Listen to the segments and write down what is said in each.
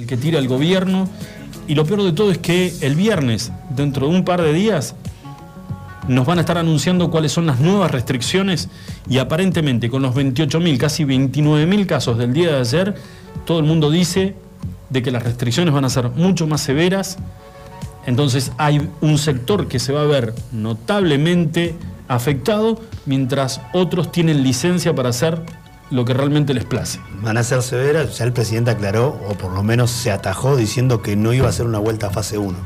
el que tira el gobierno. Y lo peor de todo es que el viernes, dentro de un par de días, nos van a estar anunciando cuáles son las nuevas restricciones y aparentemente con los 28.000, casi 29.000 casos del día de ayer, todo el mundo dice de que las restricciones van a ser mucho más severas. Entonces hay un sector que se va a ver notablemente afectado, mientras otros tienen licencia para hacer lo que realmente les place. Van a ser severas, ya el presidente aclaró, o por lo menos se atajó diciendo que no iba a ser una vuelta a fase 1.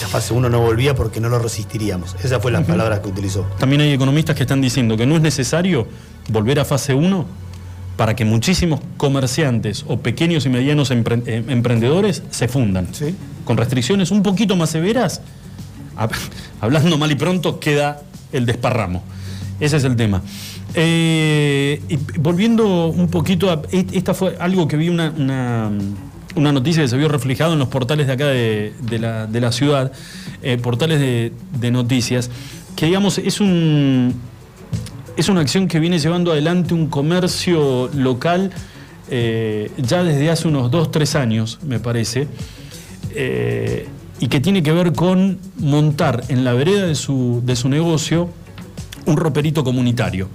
La fase 1 no volvía porque no lo resistiríamos. Esa fue la palabra que utilizó. También hay economistas que están diciendo que no es necesario volver a fase 1 para que muchísimos comerciantes o pequeños y medianos eh, emprendedores se fundan. ¿Sí? Con restricciones un poquito más severas, hablando mal y pronto, queda el desparramo. Ese es el tema. Eh, y volviendo un poquito a. E, esta fue algo que vi una, noticia que se vio reflejado en los portales de acá de, la, ciudad, eh, portales de, noticias, que digamos es un. Es una acción que viene llevando adelante un comercio local eh, ya desde hace unos dos, tres años, me parece, y que tiene que ver con montar en la vereda de su negocio un roperito comunitario.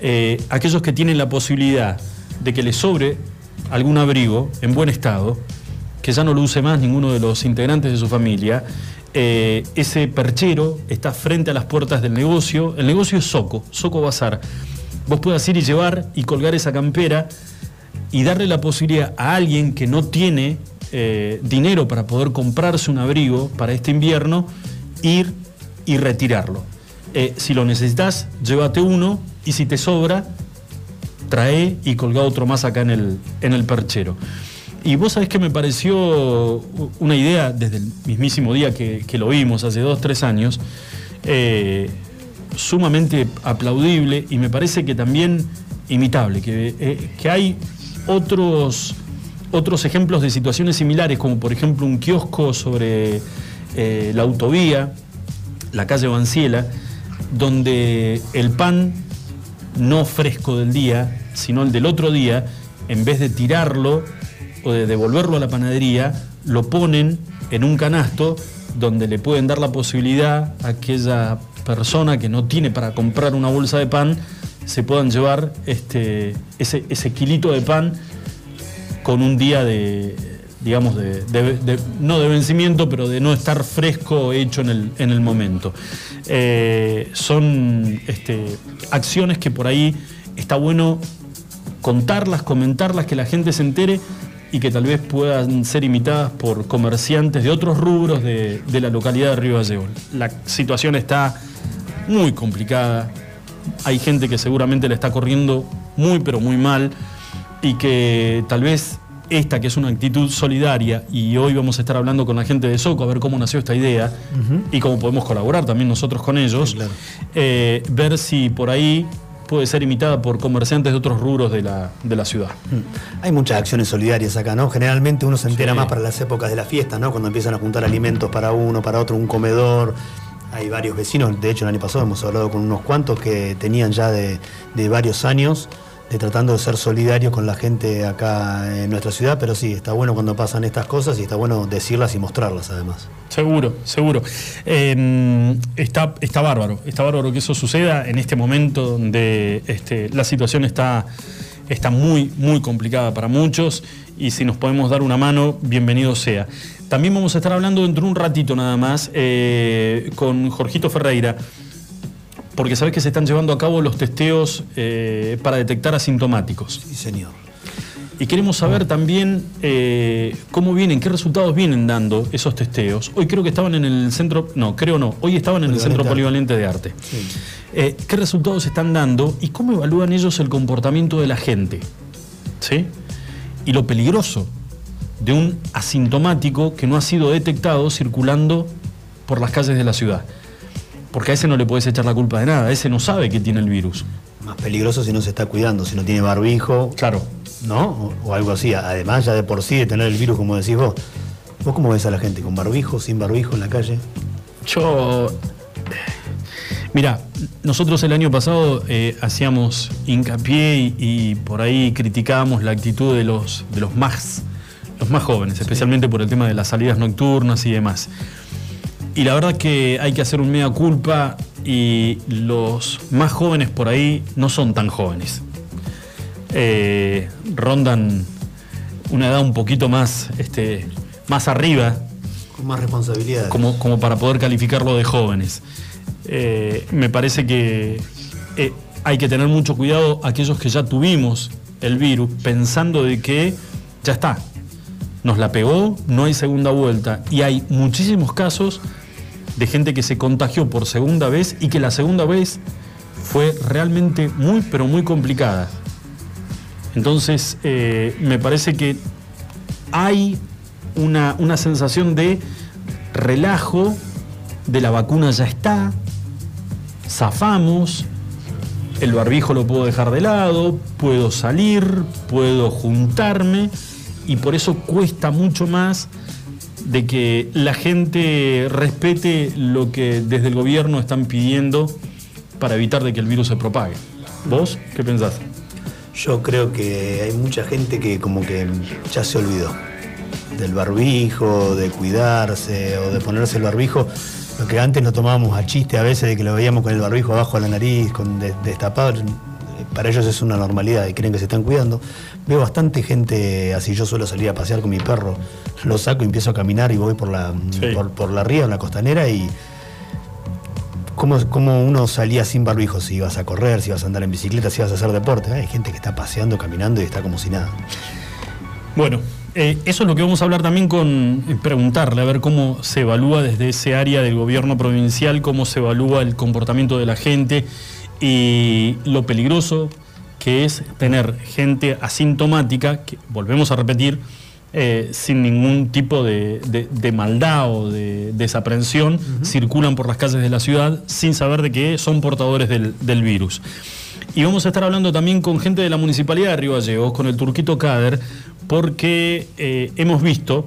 Eh, aquellos que tienen la posibilidad de que les sobre algún abrigo en buen estado, que ya no lo use más ninguno de los integrantes de su familia, eh, ese perchero está frente a las puertas del negocio. El negocio es Soco, Soco Bazar. Vos puedas ir y llevar y colgar esa campera y darle la posibilidad a alguien que no tiene eh, dinero para poder comprarse un abrigo para este invierno, ir y retirarlo. Eh, si lo necesitas, llévate uno y si te sobra, trae y colga otro más acá en el, en el perchero. Y vos sabés que me pareció una idea desde el mismísimo día que, lo vimos, hace dos, tres años, eh, sumamente aplaudible y me parece que también imitable, que, eh, que hay otros, otros ejemplos de situaciones similares, como por ejemplo un kiosco sobre la autovía, la calle Banciela, donde el pan no fresco del día, sino el del otro día, en vez de tirarlo o de devolverlo a la panadería, lo ponen en un canasto donde le pueden dar la posibilidad a aquella persona que no tiene para comprar una bolsa de pan, se puedan llevar este, ese, ese kilito de pan con un día de, digamos, de, no de vencimiento, pero de no estar fresco hecho en el, en el momento. Eh, son este, acciones que por ahí está bueno contarlas, comentarlas, que la gente se entere y que tal vez puedan ser imitadas por comerciantes de otros rubros de, la localidad de Río Gallegos. La situación está muy complicada, hay gente que seguramente le está corriendo muy pero muy mal y que tal vez esta que es una actitud solidaria y hoy vamos a estar hablando con la gente de Soco a ver cómo nació esta idea y cómo podemos colaborar también nosotros con ellos, eh, ver si por ahí puede ser imitada por comerciantes de otros rubros de la, ciudad. Mm. Hay muchas acciones solidarias acá, ¿no? Generalmente uno se entera más para las épocas de la fiesta, ¿no? Cuando empiezan a juntar alimentos para uno, para otro, un comedor. Hay varios vecinos, de hecho el año pasado hemos hablado con unos cuantos que tenían ya de, de varios años de tratando de ser solidario con la gente acá en nuestra ciudad, pero sí, está bueno cuando pasan estas cosas y está bueno decirlas y mostrarlas además. Seguro, seguro. Em, está, está bárbaro, está bárbaro que eso suceda en este momento donde este, la situación está, está muy, muy complicada para muchos y si nos podemos dar una mano, bienvenido sea. También vamos a estar hablando dentro de un ratito nada más eh, con Jorgito Ferreira porque sabes que se están llevando a cabo los testeos eh, para detectar asintomáticos. Sí, señor. Y queremos saber también eh, cómo vienen, qué resultados vienen dando esos testeos. Hoy creo que estaban en el centro, no, creo no, hoy estaban en el Centro Polivalente de Arte. Eh, ¿Qué resultados están dando y cómo evalúan ellos el comportamiento de la gente? ¿Sí? Y lo peligroso de un asintomático que no ha sido detectado circulando por las calles de la ciudad. Porque a ese no le puedes echar la culpa de nada, ese no sabe que tiene el virus. Más peligroso si no se está cuidando, si no tiene barbijo. Claro. ¿No? O, algo así. Además, ya de por sí de tener el virus, como decís vos. ¿Vos cómo ves a la gente? ¿Con barbijo, sin barbijo en la calle? Yo. Mira, nosotros el año pasado eh, hacíamos hincapié y, por ahí criticábamos la actitud de los, de los más los más jóvenes, especialmente por el tema de las salidas nocturnas y demás. Y la verdad que hay que hacer un mea culpa y los más jóvenes por ahí no son tan jóvenes. Eh, rondan una edad un poquito más, este, más arriba. Con más responsabilidad. Como, como para poder calificarlo de jóvenes. Eh, me parece que eh, hay que tener mucho cuidado aquellos que ya tuvimos el virus, pensando de que ya está, nos la pegó, no hay segunda vuelta. Y hay muchísimos casos de gente que se contagió por segunda vez y que la segunda vez fue realmente muy, pero muy complicada. Entonces, eh, me parece que hay una, una sensación de relajo, de la vacuna ya está, zafamos, el barbijo lo puedo dejar de lado, puedo salir, puedo juntarme y por eso cuesta mucho más de que la gente respete lo que desde el gobierno están pidiendo para evitar de que el virus se propague. ¿Vos qué pensás? Yo creo que hay mucha gente que como que ya se olvidó del barbijo, de cuidarse o de ponerse el barbijo. Lo que antes lo tomábamos a chiste a veces de que lo veíamos con el barbijo abajo de la nariz, con destapado, para ellos es una normalidad y creen que se están cuidando. Veo bastante gente así, yo suelo salir a pasear con mi perro, lo saco y empiezo a caminar y voy por la, por, la ría, en la costanera y ¿Cómo, ¿Cómo, uno salía sin barbijo? Si ibas a correr, si ibas a andar en bicicleta, si ibas a hacer deporte. Hay gente que está paseando, caminando y está como si nada. Bueno, eh, eso es lo que vamos a hablar también con eh, preguntarle, a ver cómo se evalúa desde ese área del gobierno provincial, cómo se evalúa el comportamiento de la gente y lo peligroso que es tener gente asintomática, que volvemos a repetir, eh, sin ningún tipo de, maldad o de desaprensión, circulan por las calles de la ciudad sin saber de qué son portadores del, virus. Y vamos a estar hablando también con gente de la Municipalidad de Río Gallegos, con el Turquito Cader, porque eh, hemos visto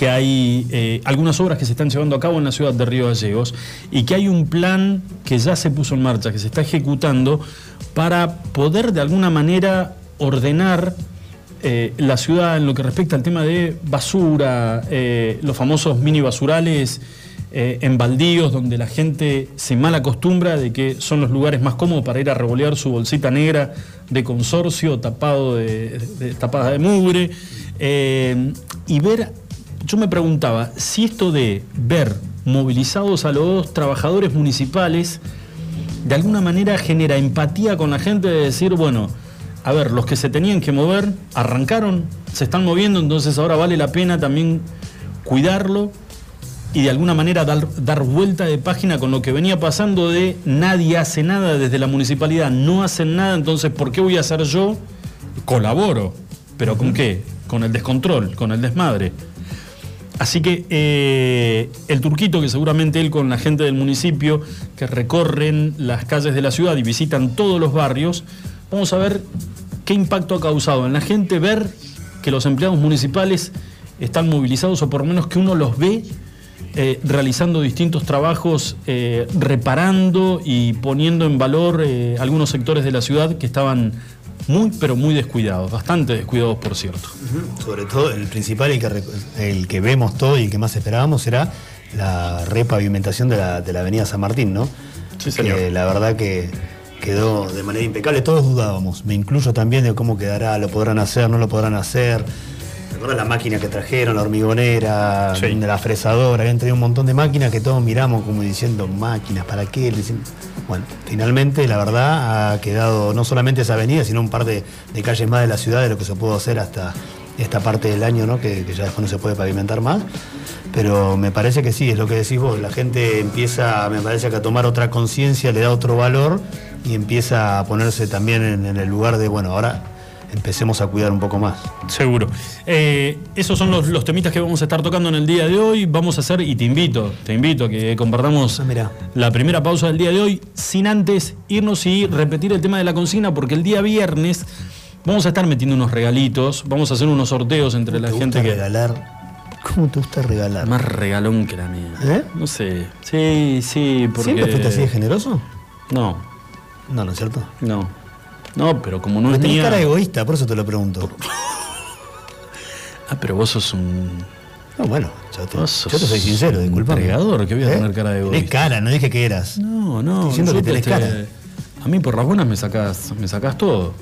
que hay eh, algunas obras que se están llevando a cabo en la ciudad de Río Gallegos y que hay un plan que ya se puso en marcha, que se está ejecutando para poder de alguna manera ordenar eh, la ciudad en lo que respecta al tema de basura, los famosos mini basurales en baldíos, donde la gente se mal acostumbra de que son los lugares más cómodos para ir a revolear su bolsita negra de consorcio tapado de, tapada de mugre, eh, y ver, yo me preguntaba, si esto de ver movilizados a los trabajadores municipales, de alguna manera genera empatía con la gente de decir, bueno, a ver, los que se tenían que mover arrancaron, se están moviendo, entonces ahora vale la pena también cuidarlo y de alguna manera dar, dar, vuelta de página con lo que venía pasando de nadie hace nada desde la municipalidad, no hacen nada, entonces ¿por qué voy a hacer yo? Colaboro, pero ¿con qué? Con el descontrol, con el desmadre. Así que eh, el turquito, que seguramente él con la gente del municipio, que recorren las calles de la ciudad y visitan todos los barrios, vamos a ver qué impacto ha causado en la gente ver que los empleados municipales están movilizados o por lo menos que uno los ve eh, realizando distintos trabajos, eh, reparando y poniendo en valor algunos sectores de la ciudad que estaban muy, pero muy descuidados, bastante descuidados, por cierto. Sobre todo, el principal, el que, el que vemos todo y el que más esperábamos era la repavimentación de la, de la avenida San Martín, ¿no? Sí, señor. la verdad que quedó de manera impecable, todos dudábamos, me incluyo también de cómo quedará, lo podrán hacer, no lo podrán hacer ¿Recuerdas la máquina que trajeron, la hormigonera, la fresadora? Habían traído un montón de máquinas que todos miramos como diciendo, máquinas, ¿para qué? Bueno, finalmente la verdad ha quedado no solamente esa avenida, sino un par de, calles más de la ciudad de lo que se pudo hacer hasta esta parte del año, ¿no? Que, ya después no se puede pavimentar más. Pero me parece que sí, es lo que decís vos, la gente empieza, me parece que a tomar otra conciencia, le da otro valor y empieza a ponerse también en el lugar de, bueno, ahora empecemos a cuidar un poco más. Seguro. Eh, esos son los, temitas que vamos a estar tocando en el día de hoy. Vamos a hacer, y te invito, te invito a que compartamos ah, la primera pausa del día de hoy, sin antes irnos y repetir el tema de la consigna, porque el día viernes vamos a estar metiendo unos regalitos, vamos a hacer unos sorteos entre la gente que. regalar? ¿Cómo te gusta regalar? Más regalón que la mía. ¿Eh? No sé. Sí, sí, porque. ¿Siempre fuiste así de generoso? No. No, ¿no es cierto? No. No, pero como no es mía... cara egoísta, por eso te lo pregunto. Ah, pero vos sos un. No, bueno, yo te, yo soy sincero, disculpa. Un que voy a ¿Eh? tener cara de egoísta. Es cara, no dije que eras. No, no. diciendo que tenés cara. A mí por las buenas me sacás, me sacás todo.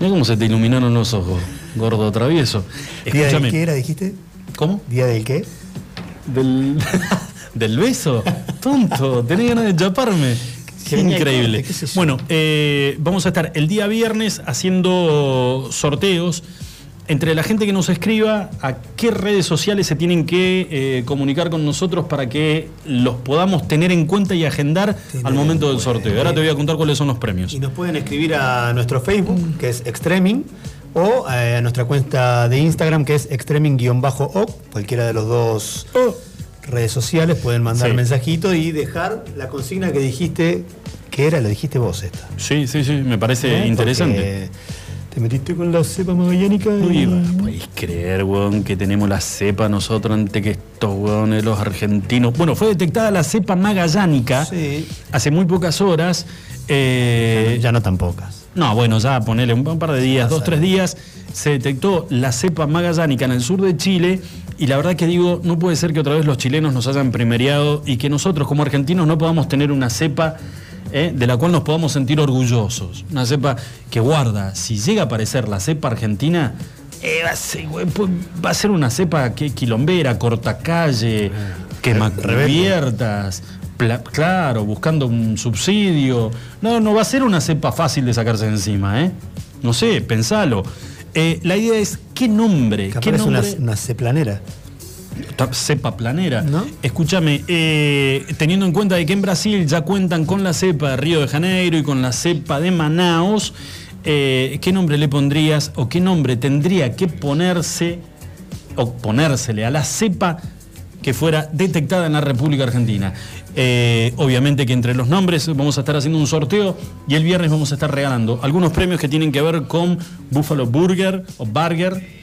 Mira cómo se te iluminaron los ojos, gordo travieso. ¿Día del qué era, dijiste? ¿Cómo? ¿Día del qué? Del, del beso. Tonto, tenía ganas de chaparme. Increíble. Bueno, eh, vamos a estar el día viernes haciendo sorteos entre la gente que nos escriba a qué redes sociales se tienen que eh, comunicar con nosotros para que los podamos tener en cuenta y agendar al momento del sorteo. Ahora te voy a contar cuáles son los premios. Y nos pueden escribir a nuestro Facebook, que es Extreming, o eh, a nuestra cuenta de Instagram, que es Extreming-o, cualquiera de los dos redes sociales, pueden mandar mensajito y dejar la consigna que dijiste, que era, lo dijiste vos esta. Sí, sí, sí, me parece interesante. ¿Te metiste con la cepa magallánica? No podéis creer, weón, que tenemos la cepa nosotros antes que estos weones, los argentinos. Bueno, fue detectada la cepa magallánica hace muy pocas horas. Eh, ya, no, tan pocas. No, bueno, ya ponele un, par de días, dos, tres días, se detectó la cepa magallánica en el sur de Chile y la verdad que digo, no puede ser que otra vez los chilenos nos hayan primeriado y que nosotros como argentinos no podamos tener una cepa ¿eh? de la cual nos podamos sentir orgullosos. Una cepa que guarda, si llega a aparecer la cepa argentina, eh, pues, va, a ser, una cepa que quilombera, cortacalle, quemacubiertas, claro, buscando un subsidio. No, no va a ser una cepa fácil de sacarse encima, ¿eh? No sé, pensalo. Eh, la idea es, ¿qué nombre? ¿Qué nombre? Una, una ceplanera cepa planera. Escúchame, eh, teniendo en cuenta de que en Brasil ya cuentan con la cepa de Río de Janeiro y con la cepa de Manaus, eh, ¿qué nombre le pondrías o qué nombre tendría que ponerse o ponérsele a la cepa que fuera detectada en la República Argentina? Eh, obviamente que entre los nombres vamos a estar haciendo un sorteo y el viernes vamos a estar regalando algunos premios que tienen que ver con Buffalo Burger o Burger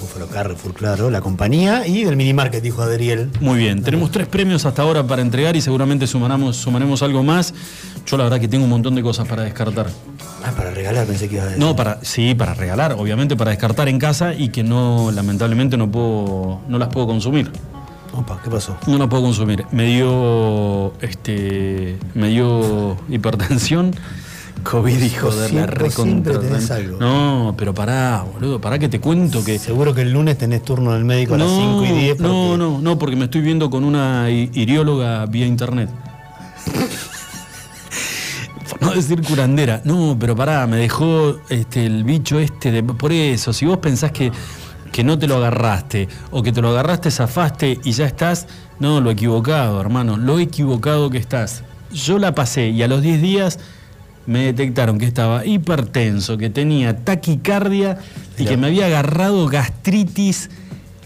Buffalo Carrefour, claro, la compañía y del mini market, dijo Adriel. Muy bien, tenemos tres premios hasta ahora para entregar y seguramente sumaremos, sumaremos algo más. Yo la verdad que tengo un montón de cosas para descartar. Ah, para regalar, pensé que iba a decir. No, para, sí, para regalar, obviamente para descartar en casa y que no, lamentablemente no puedo, no las puedo consumir. Opa, ¿qué pasó? No las puedo consumir. Me dio este. me dio hipertensión COVID, hijo de la recontra. No, pero pará, boludo, pará que te cuento que. Seguro que el lunes tenés turno del médico a las 5 y 10. No, no, no, porque me estoy viendo con una irióloga vía internet. Por no decir curandera. No, pero pará, me dejó este, el bicho este de. Por eso, si vos pensás que, que no te lo agarraste, o que te lo agarraste, zafaste y ya estás. No, lo equivocado, hermano. Lo equivocado que estás. Yo la pasé y a los 10 días me detectaron que estaba hipertenso, que tenía taquicardia y que me había agarrado gastritis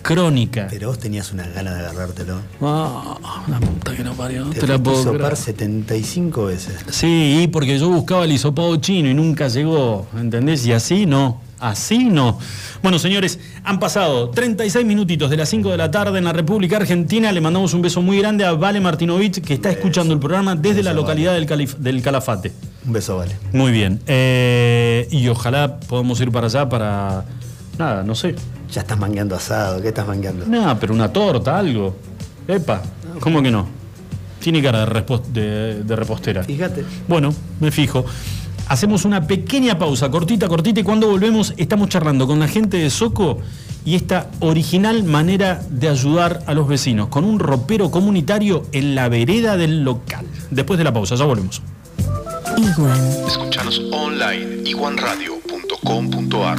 crónica. Pero vos tenías una ganas de agarrártelo. Ah, una puta que no parió. te, la puedo sopar 75 veces. Sí, porque yo buscaba el hisopado chino y nunca llegó, ¿entendés? Y así no. Así no. Bueno, señores, han pasado 36 minutitos de las 5 de la tarde en la República Argentina. Le mandamos un beso muy grande a Vale Martinovich, que está escuchando el programa desde la localidad del, Calafate. Un beso, Vale. Muy bien. Eh, y ojalá podamos ir para allá para. Nada, no sé. Ya estás mangueando asado. ¿Qué estás mangueando? Nada, pero una torta, algo. Epa, ¿cómo que no? Tiene cara de, de repostera. Fíjate. Bueno, me fijo. Hacemos una pequeña pausa, cortita, cortita, y cuando volvemos estamos charlando con la gente de Soco y esta original manera de ayudar a los vecinos, con un ropero comunitario en la vereda del local. Después de la pausa, ya volvemos. Iguan. Escuchanos online, iguanradio.com.ar.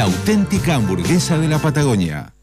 auténtica hamburguesa de la Patagonia.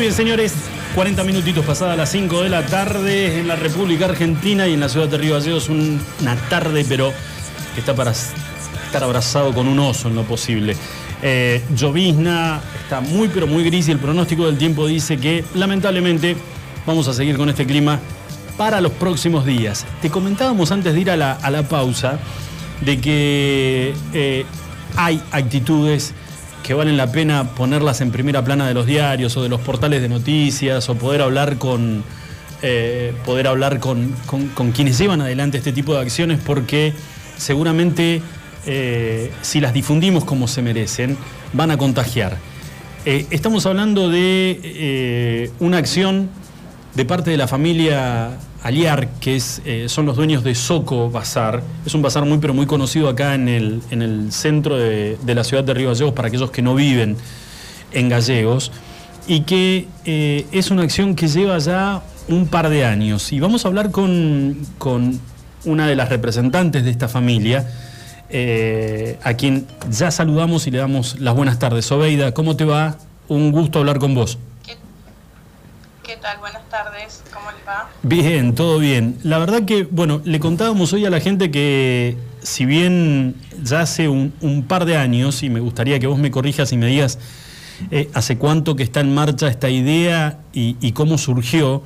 Bien, señores. 40 minutitos pasadas las 5 de la tarde en la República Argentina y en la ciudad de Río Gallegos. Una tarde, pero que está para estar abrazado con un oso en lo posible. Eh, llovizna, está muy, pero muy gris y el pronóstico del tiempo dice que lamentablemente vamos a seguir con este clima para los próximos días. Te comentábamos antes de ir a la, pausa de que eh, hay actitudes que valen la pena ponerlas en primera plana de los diarios o de los portales de noticias o poder hablar con, eh, poder hablar con, quienes llevan adelante este tipo de acciones porque seguramente eh, si las difundimos como se merecen, van a contagiar. Eh, estamos hablando de una acción de parte de la familia Aliar, que es, eh, son los dueños de Soco Bazar. Es un bazar muy pero muy conocido acá en el, en el centro de, la ciudad de Río Gallegos para aquellos que no viven en Gallegos y que eh, es una acción que lleva ya un par de años. Y vamos a hablar con, una de las representantes de esta familia, eh, a quien ya saludamos y le damos las buenas tardes. Obeida, ¿cómo te va? Un gusto hablar con vos. ¿Qué tal? Buenas tardes, ¿cómo les va? Bien, todo bien. La verdad que, bueno, le contábamos hoy a la gente que si bien ya hace un, par de años, y me gustaría que vos me corrijas y me digas eh, hace cuánto que está en marcha esta idea y, cómo surgió,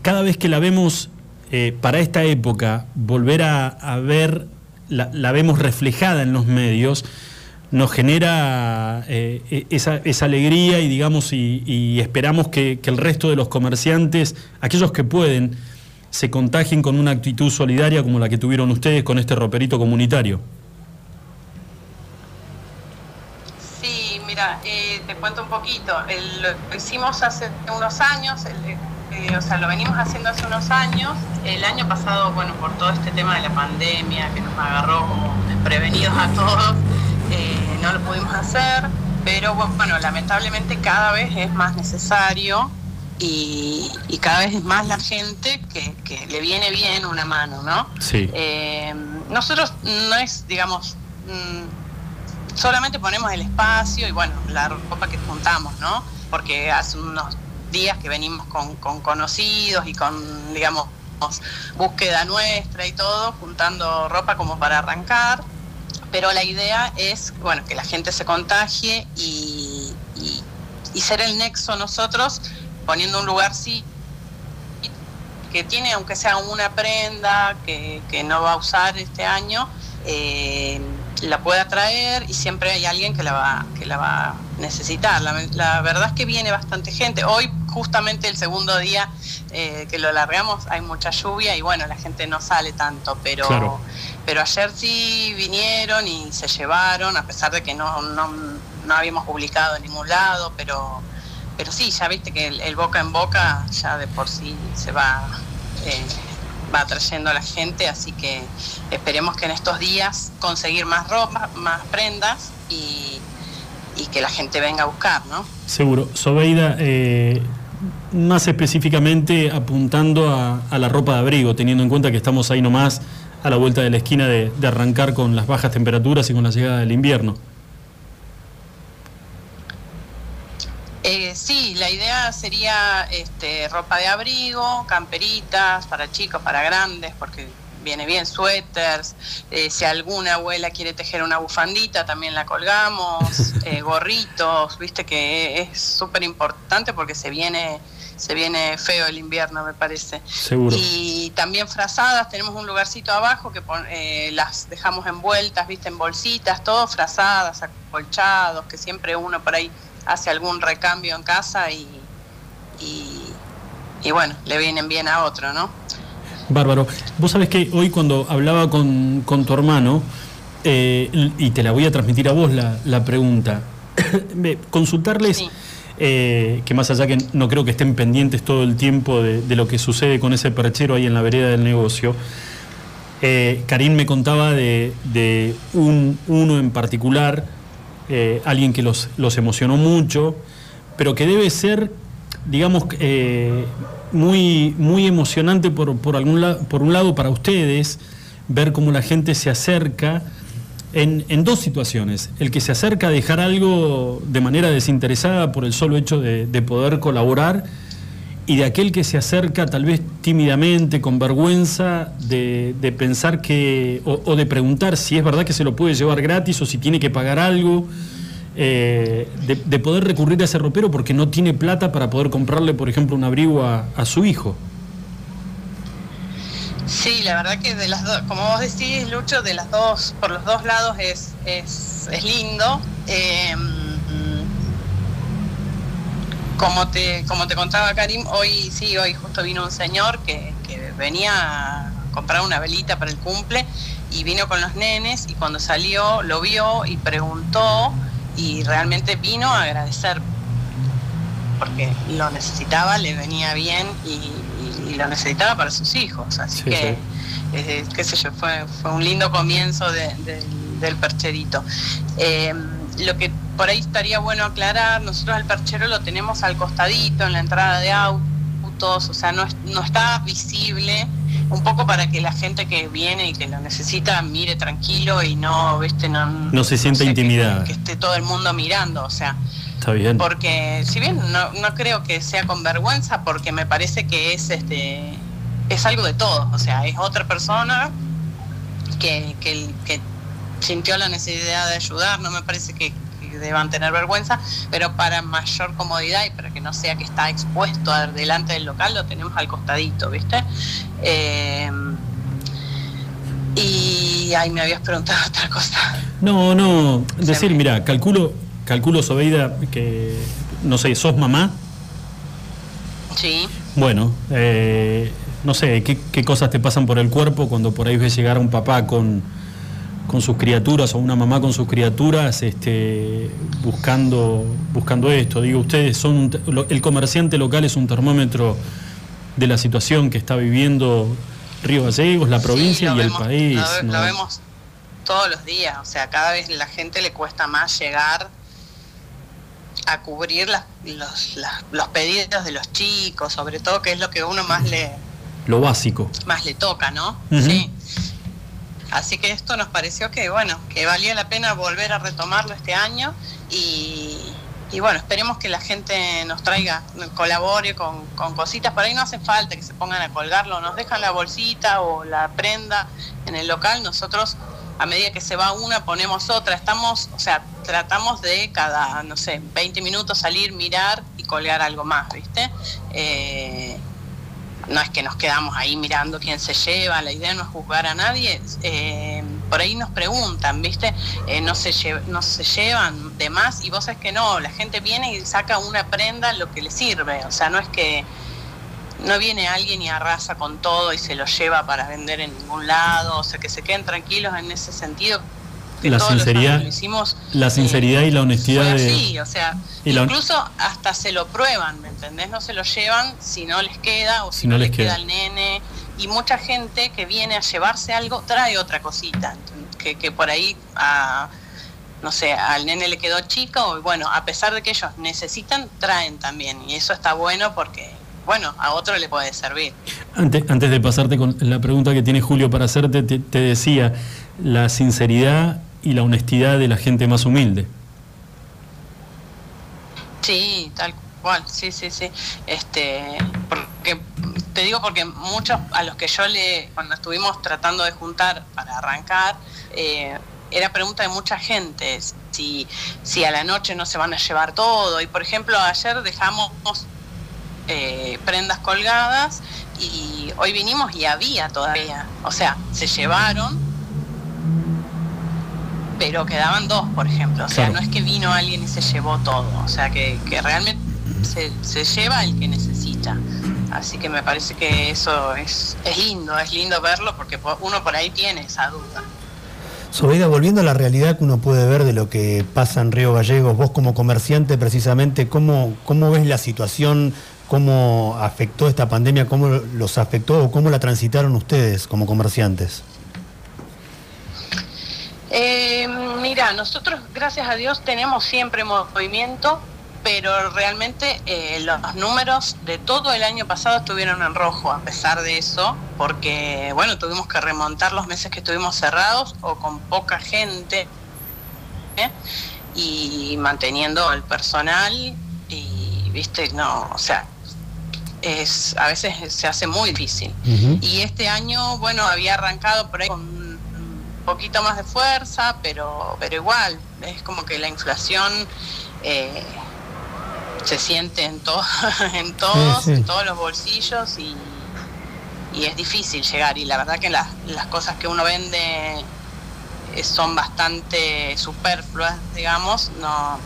cada vez que la vemos eh, para esta época, volver a, ver, la vemos reflejada en los medios, nos genera eh, e-, esa, alegría y digamos y, esperamos que, el resto de los comerciantes, aquellos que pueden, se contagien con una actitud solidaria como la que tuvieron ustedes con este roperito comunitario. Sí, mira, eh, te cuento un poquito. lo hicimos hace unos años, eh, o sea, lo venimos haciendo hace unos años. El año pasado, bueno, por todo este tema de la pandemia que nos agarró como desprevenidos a todos, no lo pudimos hacer. pero bueno, lamentablemente cada vez es más necesario y, cada vez es más la gente que, le viene bien una mano, ¿no? Sí. Eh, nosotros no es, digamos, mm, solamente ponemos el espacio y bueno, la ropa que juntamos, ¿no? Porque hace unos días que venimos con, con conocidos y con, digamos, búsqueda nuestra y todo, juntando ropa como para arrancar pero la idea es, bueno, que la gente se contagie y, ser el nexo nosotros, poniendo un lugar sí que tiene, aunque sea una prenda que, no va a usar este año, eh, la pueda traer y siempre hay alguien que la va, que la va a necesitar. La, verdad es que viene bastante gente. Hoy, justamente el segundo día eh, que lo largamos, hay mucha lluvia y bueno, la gente no sale tanto, pero, pero ayer sí vinieron y se llevaron, a pesar de que no, no, habíamos publicado en ningún lado, pero, pero sí, ya viste que el, boca en boca ya de por sí se va... Eh, va trayendo a la gente, así que esperemos que en estos días conseguir más ropa, más prendas y, que la gente venga a buscar, ¿no? Seguro. Sobeida, eh, más específicamente apuntando a, la ropa de abrigo, teniendo en cuenta que estamos ahí nomás a la vuelta de la esquina de arrancar con las bajas temperaturas y con la llegada del invierno. Eh, sí, la idea sería este, ropa de abrigo, camperitas para chicos, para grandes, porque viene bien suéteres. Eh, si alguna abuela quiere tejer una bufandita, también la colgamos. Eh, gorritos, viste que es súper importante porque se viene se viene feo el invierno, me parece. Seguro. Y también frazadas, tenemos un lugarcito abajo que las dejamos envueltas, viste, en bolsitas, todo frazadas, acolchados, que siempre uno por ahí hace algún recambio en casa y, y, bueno, le vienen bien a otro, ¿no? Bárbaro. Vos sabés que hoy cuando hablaba con, tu hermano, eh, y te la voy a transmitir a vos la, pregunta, consultarles, eh, que más allá que no creo que estén pendientes todo el tiempo de, lo que sucede con ese perchero ahí en la vereda del negocio, eh, Karim me contaba de, un, uno en particular eh, alguien que los, emocionó mucho, pero que debe ser, digamos, muy, muy emocionante por, por, algún por un lado para ustedes, ver cómo la gente se acerca en, dos situaciones. El que se acerca a dejar algo de manera desinteresada por el solo hecho de, poder colaborar y de aquel que se acerca tal vez tímidamente, con vergüenza, de, pensar que, o, de preguntar si es verdad que se lo puede llevar gratis o si tiene que pagar algo, eh, de, poder recurrir a ese ropero porque no tiene plata para poder comprarle, por ejemplo, un abrigo a, su hijo. Sí, la verdad que de las dos, como vos decís, Lucho, de las dos, por los dos lados es, es, lindo. Eh, como te, como te contaba Karim, hoy sí, hoy justo vino un señor que, venía a comprar una velita para el cumple y vino con los nenes y cuando salió lo vio y preguntó y realmente vino a agradecer porque lo necesitaba, le venía bien y, lo necesitaba para sus hijos. Así que, eh, qué sé yo, fue, fue un lindo comienzo del percherito. Eh, lo que por ahí estaría bueno aclarar, nosotros el perchero lo tenemos al costadito, en la entrada de autos, o sea, no, no está visible, un poco para que la gente que viene y que lo necesita mire tranquilo y no, viste, no, no se sienta intimidada. Que, esté todo el mundo mirando, o sea. Está bien. Porque si bien no, no creo que sea con vergüenza, porque me parece que es este es algo de todo, o sea, es otra persona que, que, que sintió la necesidad de ayudar, no me parece que, deban tener vergüenza, pero para mayor comodidad y para que no sea que está expuesto delante del local, lo tenemos al costadito, ¿viste? Eh, y ahí me habías preguntado otra cosa. No, no, decir, mira, calculo, calculo, Sobeida, que, no sé, ¿sos mamá? Sí. Bueno, eh, no sé, ¿qué, ¿qué, cosas te pasan por el cuerpo cuando por ahí ves llegar a un papá con con sus criaturas o una mamá con sus criaturas este, buscando, buscando esto. Digo, ustedes son, el comerciante local es un termómetro de la situación que está viviendo Río Gallegos, la provincia y el país. Lo, lo, vemos todos los días, o sea, cada vez la gente le cuesta más llegar a cubrir los, los pedidos de los chicos, sobre todo que es lo que uno más le... Lo básico. Más le toca, ¿no? Sí. Así que esto nos pareció que, bueno, que valía la pena volver a retomarlo este año y, y bueno, esperemos que la gente nos traiga, colabore con, con, cositas. Por ahí no hace falta que se pongan a colgarlo, nos dejan la bolsita o la prenda en el local, nosotros a medida que se va una ponemos otra. Estamos, o sea, tratamos de cada, no sé, 20 minutos salir, mirar y colgar algo más, ¿viste? Eh, no es que nos quedamos ahí mirando quién se lleva, la idea no es juzgar a nadie. Eh, por ahí nos preguntan, ¿viste? Eh, no, se no se llevan de más y vos sabés que no, la gente viene y saca una prenda lo que le sirve, o sea, no es que no viene alguien y arrasa con todo y se lo lleva para vender en ningún lado, o sea, que se queden tranquilos en ese sentido. La sinceridad, hicimos, la sinceridad y la honestidad. Sí, o sea, incluso hasta se lo prueban, ¿me entendés? No se lo llevan si no les queda o si, no, les queda. el nene. Y mucha gente que viene a llevarse algo trae otra cosita, que, que por ahí a no sé, al nene le quedó chico, y bueno, a pesar de que ellos necesitan, traen también. Y eso está bueno porque bueno, a otro le puede servir. Antes, antes de pasarte con la pregunta que tiene Julio para hacerte, te, decía, la sinceridad y la honestidad de la gente más humilde. Sí, tal cual, sí, sí, sí. Este, porque te digo porque muchos a los que yo le, cuando estuvimos tratando de juntar para arrancar, eh, era pregunta de mucha gente si, si a la noche no se van a llevar todo. Y por ejemplo, ayer dejamos eh, prendas colgadas y hoy vinimos y había todavía. O sea, se llevaron, pero quedaban dos, por ejemplo. O sea, no es que vino alguien y se llevó todo. O sea, que, realmente se, lleva el que necesita. Así que me parece que eso es, es lindo, es lindo verlo porque uno por ahí tiene esa duda. Sobeida, volviendo a la realidad que uno puede ver de lo que pasa en Río Gallegos, vos como comerciante precisamente, ¿cómo, cómo ves la situación cómo afectó esta pandemia, cómo los afectó o cómo la transitaron ustedes como comerciantes. Eh, mira, nosotros gracias a Dios tenemos siempre movimiento, pero realmente eh, los números de todo el año pasado estuvieron en rojo a pesar de eso, porque bueno, tuvimos que remontar los meses que estuvimos cerrados o con poca gente ¿eh? y manteniendo el personal y viste, no, o sea, es, a veces se hace muy difícil. Y este año, bueno, había arrancado por ahí con un poquito más de fuerza, pero, pero igual, es como que la inflación eh, se siente en, todo en todos, en todos los bolsillos y, y, es difícil llegar. Y la verdad que las, las cosas que uno vende eh, son bastante superfluas, digamos, no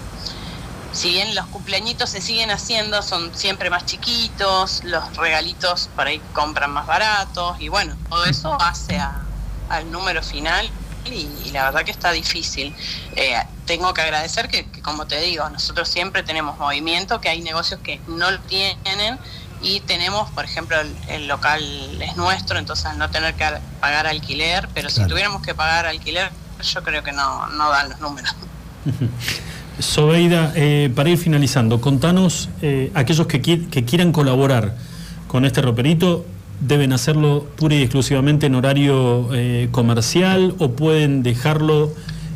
si bien los cumpleañitos se siguen haciendo, son siempre más chiquitos, los regalitos por ahí compran más baratos y bueno, todo eso hace al número final y, la verdad que está difícil. Eh, tengo que agradecer que, como te digo, nosotros siempre tenemos movimiento, que hay negocios que no lo tienen y tenemos, por ejemplo, el, local es nuestro, entonces no tener que pagar alquiler, pero si tuviéramos que pagar alquiler, yo creo que no, no dan los números. Sobeida, eh, para ir finalizando, contanos, eh, aquellos que, quieran colaborar con este roperito, ¿deben hacerlo pura y exclusivamente en horario eh, comercial o pueden dejarlo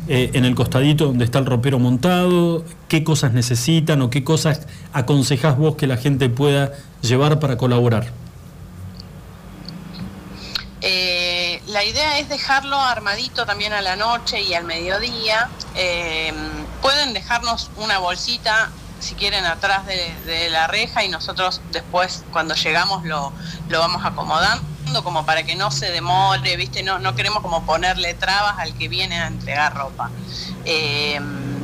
en el costadito donde está el ropero montado? ¿Qué cosas necesitan o qué cosas aconsejás vos que la gente pueda llevar para colaborar? la idea es dejarlo armadito también a la noche y al mediodía. Pueden dejarnos una bolsita si quieren atrás de, la reja y nosotros después cuando llegamos lo, lo, vamos acomodando como para que no se demore, ¿viste? No, no queremos como ponerle trabas al que viene a entregar ropa. Em,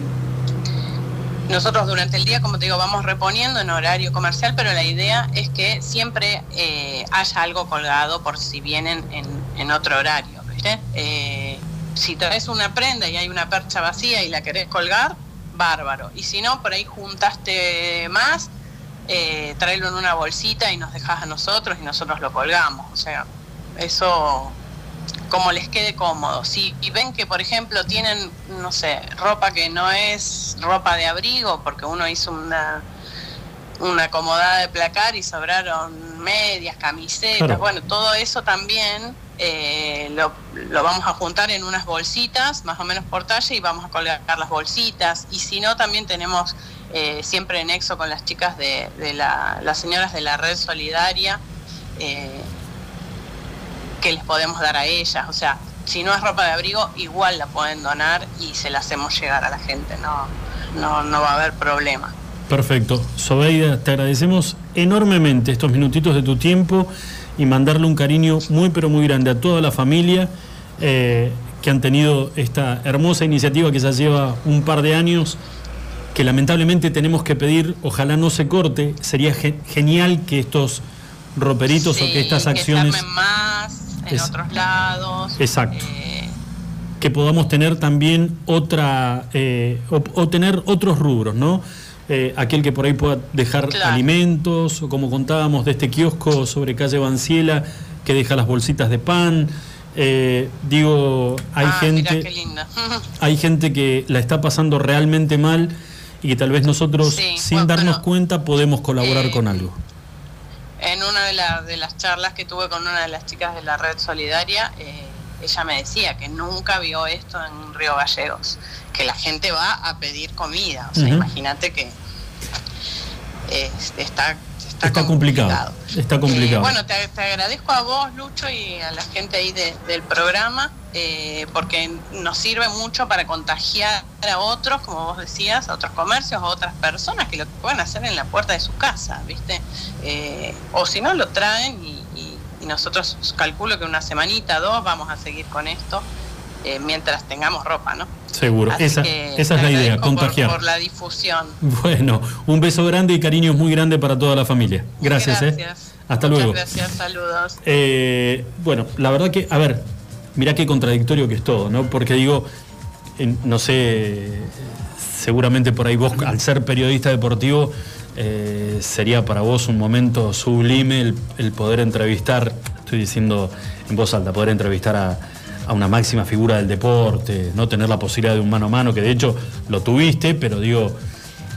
nosotros durante el día, como te digo, vamos reponiendo en horario comercial, pero la idea es que siempre eh, haya algo colgado por si vienen en, otro horario. ¿viste? Eh, si traes una prenda y hay una percha vacía y la querés colgar, bárbaro. Y si no, por ahí juntaste más, eh, tráelo en una bolsita y nos dejas a nosotros y nosotros lo colgamos. O sea, eso como les quede cómodo. Si y ven que, por ejemplo, tienen, no sé, ropa que no es ropa de abrigo, porque uno hizo una, una acomodada de placar y sobraron medias, camisetas, bueno, todo eso también eh, lo, vamos a juntar en unas bolsitas, más o menos por talle, y vamos a colgar las bolsitas. Y si no, también tenemos eh, siempre en nexo con las chicas de, la, las señoras de la red solidaria, eh, que les podemos dar a ellas. O sea, si no es ropa de abrigo, igual la pueden donar y se la hacemos llegar a la gente, no, no, no va a haber problema. Perfecto. Sobeida, te agradecemos enormemente estos minutitos de tu tiempo y mandarle un cariño muy pero muy grande a toda la familia eh, que han tenido esta hermosa iniciativa que ya lleva un par de años, que lamentablemente tenemos que pedir, ojalá no se corte, sería genial que estos roperitos o que estas acciones... Que más en otros lados. Exacto. Eh, que podamos tener también otra, eh, o tener otros rubros, ¿no? Eh, aquel que por ahí pueda dejar alimentos, o como contábamos de este kiosco sobre calle Banciela, que deja las bolsitas de pan. Eh, digo, hay ah, gente. hay gente que la está pasando realmente mal y que tal vez nosotros, sin darnos cuenta, podemos colaborar eh, con algo. En una de, de, las charlas que tuve con una de las chicas de la red solidaria, ella me decía que nunca vio esto en Río Gallegos, que la gente va a pedir comida. O sea, imagínate que está, está, complicado. Está complicado. Eh, bueno, te, agradezco a vos, Lucho, y a la gente ahí del programa, eh, porque nos sirve mucho para contagiar a otros, como vos decías, a otros comercios, a otras personas que lo pueden hacer en la puerta de su casa, ¿viste? Eh, o si no, lo traen y, y nosotros calculo que una semanita, dos, vamos a seguir con esto. Eh, mientras tengamos ropa, ¿no? Seguro, esa, esa es la idea, contagiar. Por, la difusión. Bueno, un beso grande y cariños muy grande para toda la familia. Gracias, ¿eh? Hasta luego. Gracias, saludos. Eh, bueno, la verdad que, a ver, mirá qué contradictorio que es todo, ¿no? Porque digo, no sé, seguramente por ahí vos, al ser periodista deportivo, eh, sería para vos un momento sublime el poder entrevistar, estoy diciendo en voz alta, poder entrevistar a a una máxima figura del deporte, no tener la posibilidad de un mano a mano, que de hecho lo tuviste, pero digo,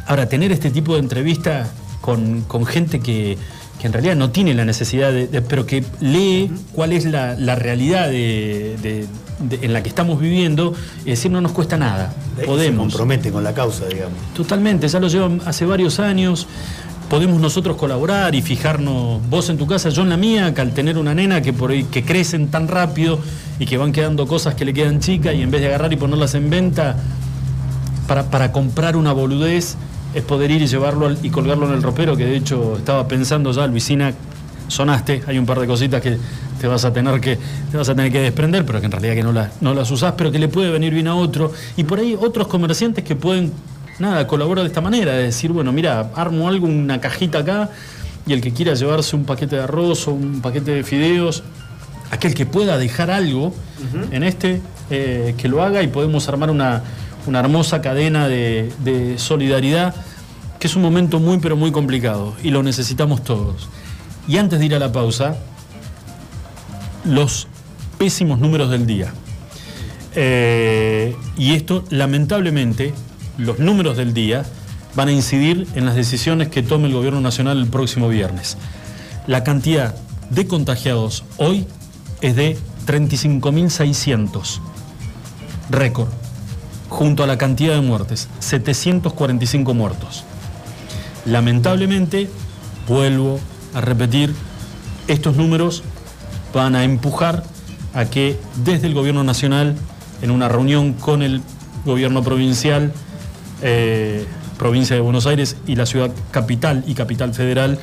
ahora tener este tipo de entrevista con, gente que, en realidad no tiene la necesidad de, pero que lee cuál es la, realidad en la que estamos viviendo, es decir, no nos cuesta nada. Podemos. Se compromete con la causa, digamos. Totalmente, ya lo llevan hace varios años podemos nosotros colaborar y fijarnos, vos en tu casa, yo en la mía, que al tener una nena que, por ahí, que crecen tan rápido y que van quedando cosas que le quedan chicas y en vez de agarrar y ponerlas en venta, para, comprar una boludez es poder ir y llevarlo y colgarlo en el ropero, que de hecho estaba pensando ya, Luisina, sonaste, hay un par de cositas que te vas a tener que, te vas a tener que desprender, pero que en realidad que no, no las usás, pero que le puede venir bien a otro. Y por ahí otros comerciantes que pueden nada, colabora de esta manera, de decir, bueno, mira, armo algo, una cajita acá, y el que quiera llevarse un paquete de arroz o un paquete de fideos, aquel que pueda dejar algo en este, eh, que lo haga y podemos armar una, hermosa cadena de, solidaridad, que es un momento muy pero muy complicado y lo necesitamos todos. Y antes de ir a la pausa, los pésimos números del día. Eh, y esto, lamentablemente, los números del día van a incidir en las decisiones que tome el Gobierno Nacional el próximo viernes. La cantidad de contagiados hoy es de 35.600, récord, junto a la cantidad de muertes, 745 muertos. Lamentablemente, vuelvo a repetir, estos números van a empujar a que desde el Gobierno Nacional, en una reunión con el Gobierno Provincial, eh, provincia de Buenos Aires y la ciudad capital y capital federal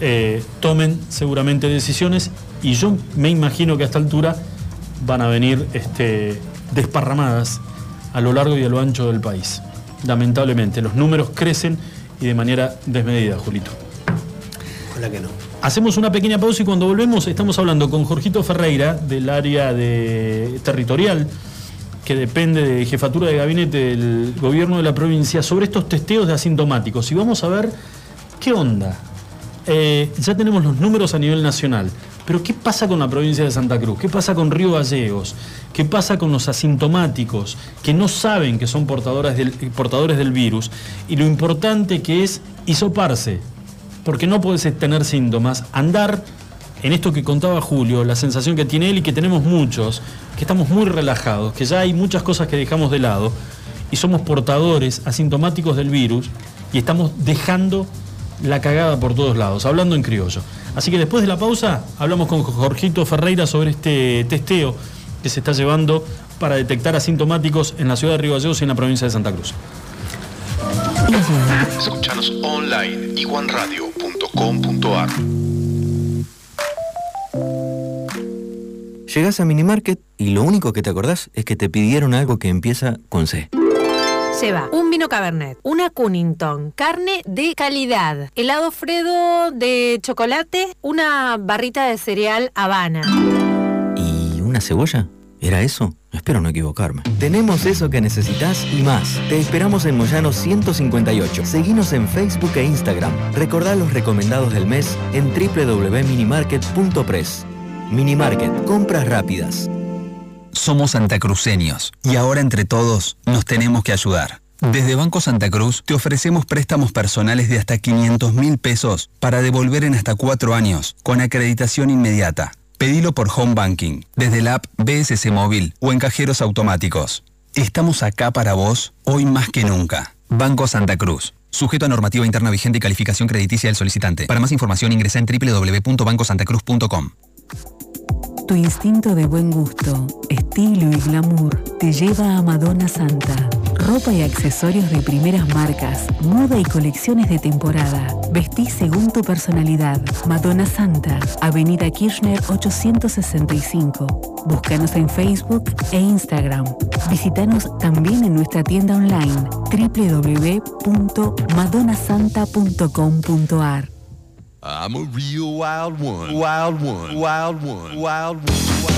eh, tomen seguramente decisiones y yo me imagino que a esta altura van a venir este, desparramadas a lo largo y a lo ancho del país. Lamentablemente, los números crecen y de manera desmedida, Julito. Hacemos una pequeña pausa y cuando volvemos estamos hablando con Jorgito Ferreira del área territorial que depende de jefatura de gabinete del gobierno de la provincia sobre estos testeos de asintomáticos. Y vamos a ver qué onda. eh, ya tenemos los números a nivel nacional, pero ¿qué pasa con la provincia de Santa Cruz? ¿Qué pasa con Río Gallegos? ¿Qué pasa con los asintomáticos que no saben que son portadores del, portadores del virus? Y lo importante que es hisoparse, porque no puedes tener síntomas, andar en esto que contaba Julio, la sensación que tiene él y que tenemos muchos, que estamos muy relajados, que ya hay muchas cosas que dejamos de lado y somos portadores asintomáticos del virus y estamos dejando la cagada por todos lados, hablando en criollo. Así que después de la pausa hablamos con Jorgito Ferreira sobre este testeo que se está llevando para detectar asintomáticos en la ciudad de Río Gallegos y en la provincia de Santa Cruz. Escuchanos online iguanradio.com.ar Llegas a Minimarket y lo único que te acordás es que te pidieron algo que empieza con C. Lleva un vino Cabernet, una Cunnington, carne de calidad, helado Fredo de chocolate, una barrita de cereal Habana. ¿Y una cebolla? ¿Era eso? Espero no equivocarme. Tenemos eso que necesitas y más. Te esperamos en Moyano 158. Seguinos en Facebook e Instagram. Recordá los recomendados del mes en www.minimarket.press. Minimarket, compras rápidas. Somos santacruceños y ahora entre todos nos tenemos que ayudar. Desde Banco Santa Cruz te ofrecemos préstamos personales de hasta 500 mil pesos para devolver en hasta cuatro años, con acreditación inmediata. Pedilo por Home Banking, desde la app BSC Móvil o en cajeros automáticos. Estamos acá para vos hoy más que nunca. Banco Santa Cruz. Sujeto a normativa interna vigente y calificación crediticia del solicitante. Para más información ingresa en www.bancosantacruz.com. Tu instinto de buen gusto, estilo y glamour te lleva a Madonna Santa. Ropa y accesorios de primeras marcas, moda y colecciones de temporada. Vestí según tu personalidad. Madonna Santa, Avenida Kirchner 865. Búscanos en Facebook e Instagram. Visítanos también en nuestra tienda online www.madonasanta.com.ar. I'm a real wild one. Wild one. Wild one. Wild one. Wild one.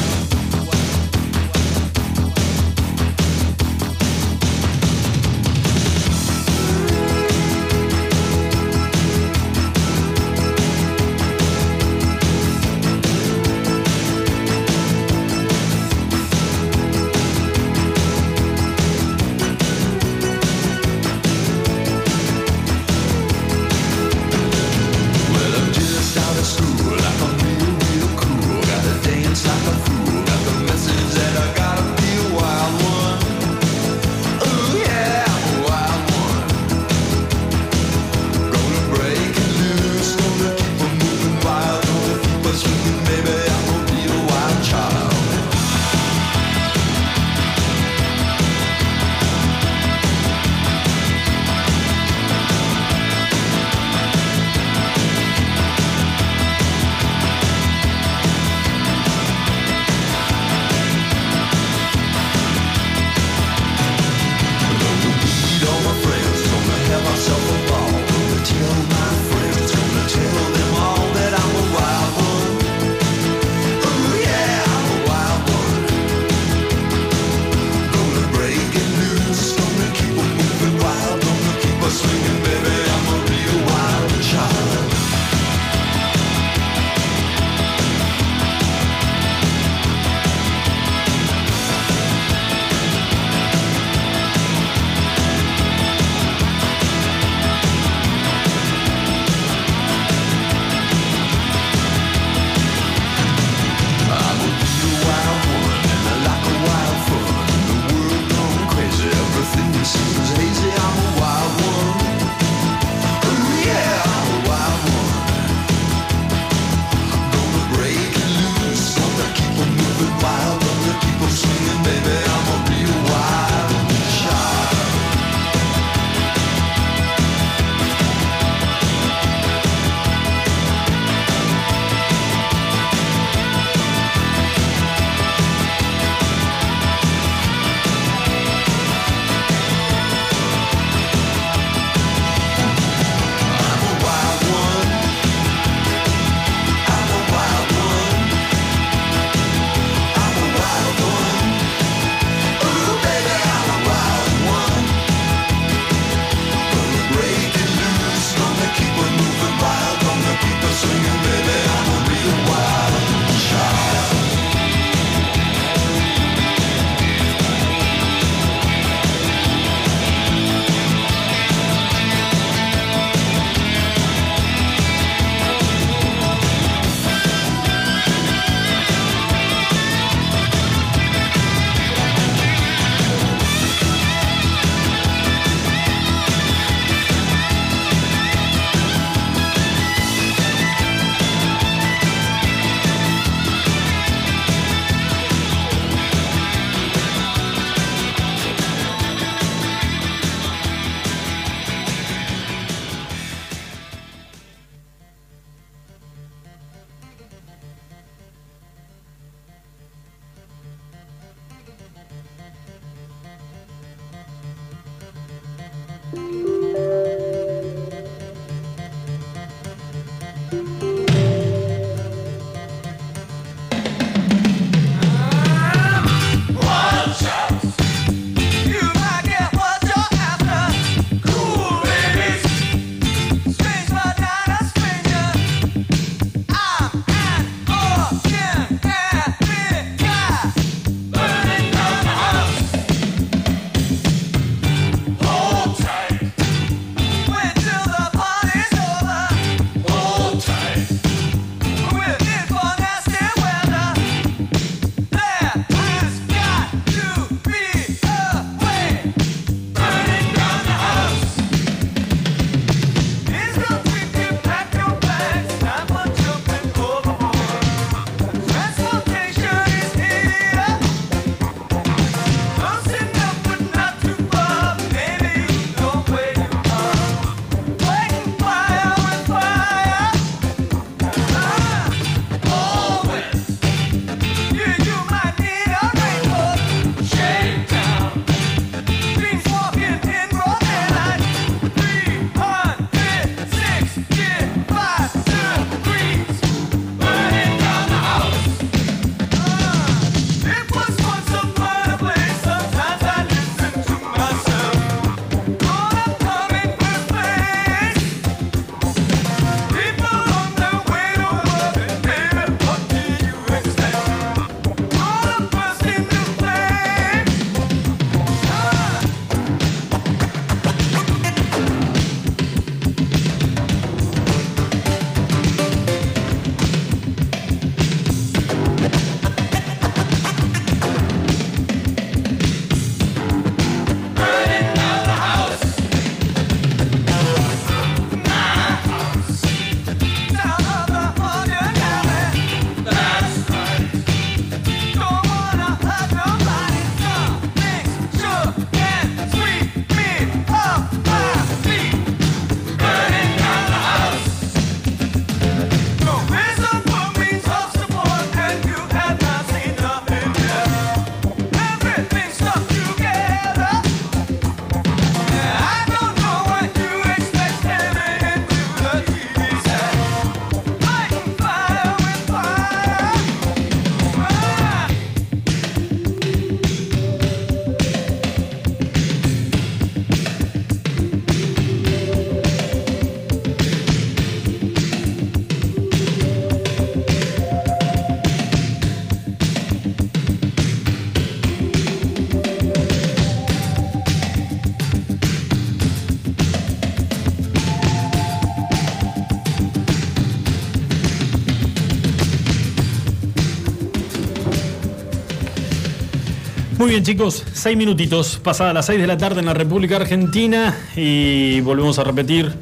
Muy bien, chicos, seis minutitos, pasada las seis de la tarde en la República Argentina y volvemos a repetir.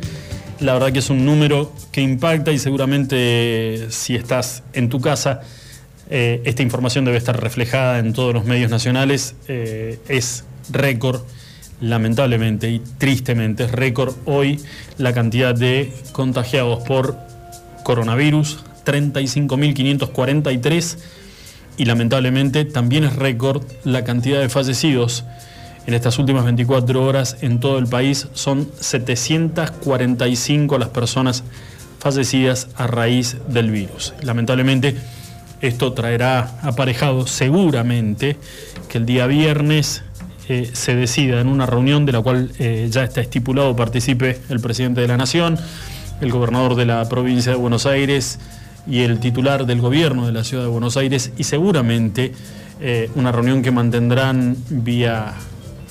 La verdad que es un número que impacta y seguramente si estás en tu casa, eh, esta información debe estar reflejada en todos los medios nacionales. Eh, es récord, lamentablemente y tristemente, es récord hoy la cantidad de contagiados por coronavirus, 35.543 y lamentablemente también es récord la cantidad de fallecidos en estas últimas 24 horas en todo el país. Son 745 las personas fallecidas a raíz del virus. Lamentablemente esto traerá aparejado seguramente que el día viernes eh, se decida en una reunión de la cual eh, ya está estipulado participe el presidente de la Nación, el gobernador de la provincia de Buenos Aires, y el titular del gobierno de la ciudad de Buenos Aires y seguramente eh, una reunión que mantendrán vía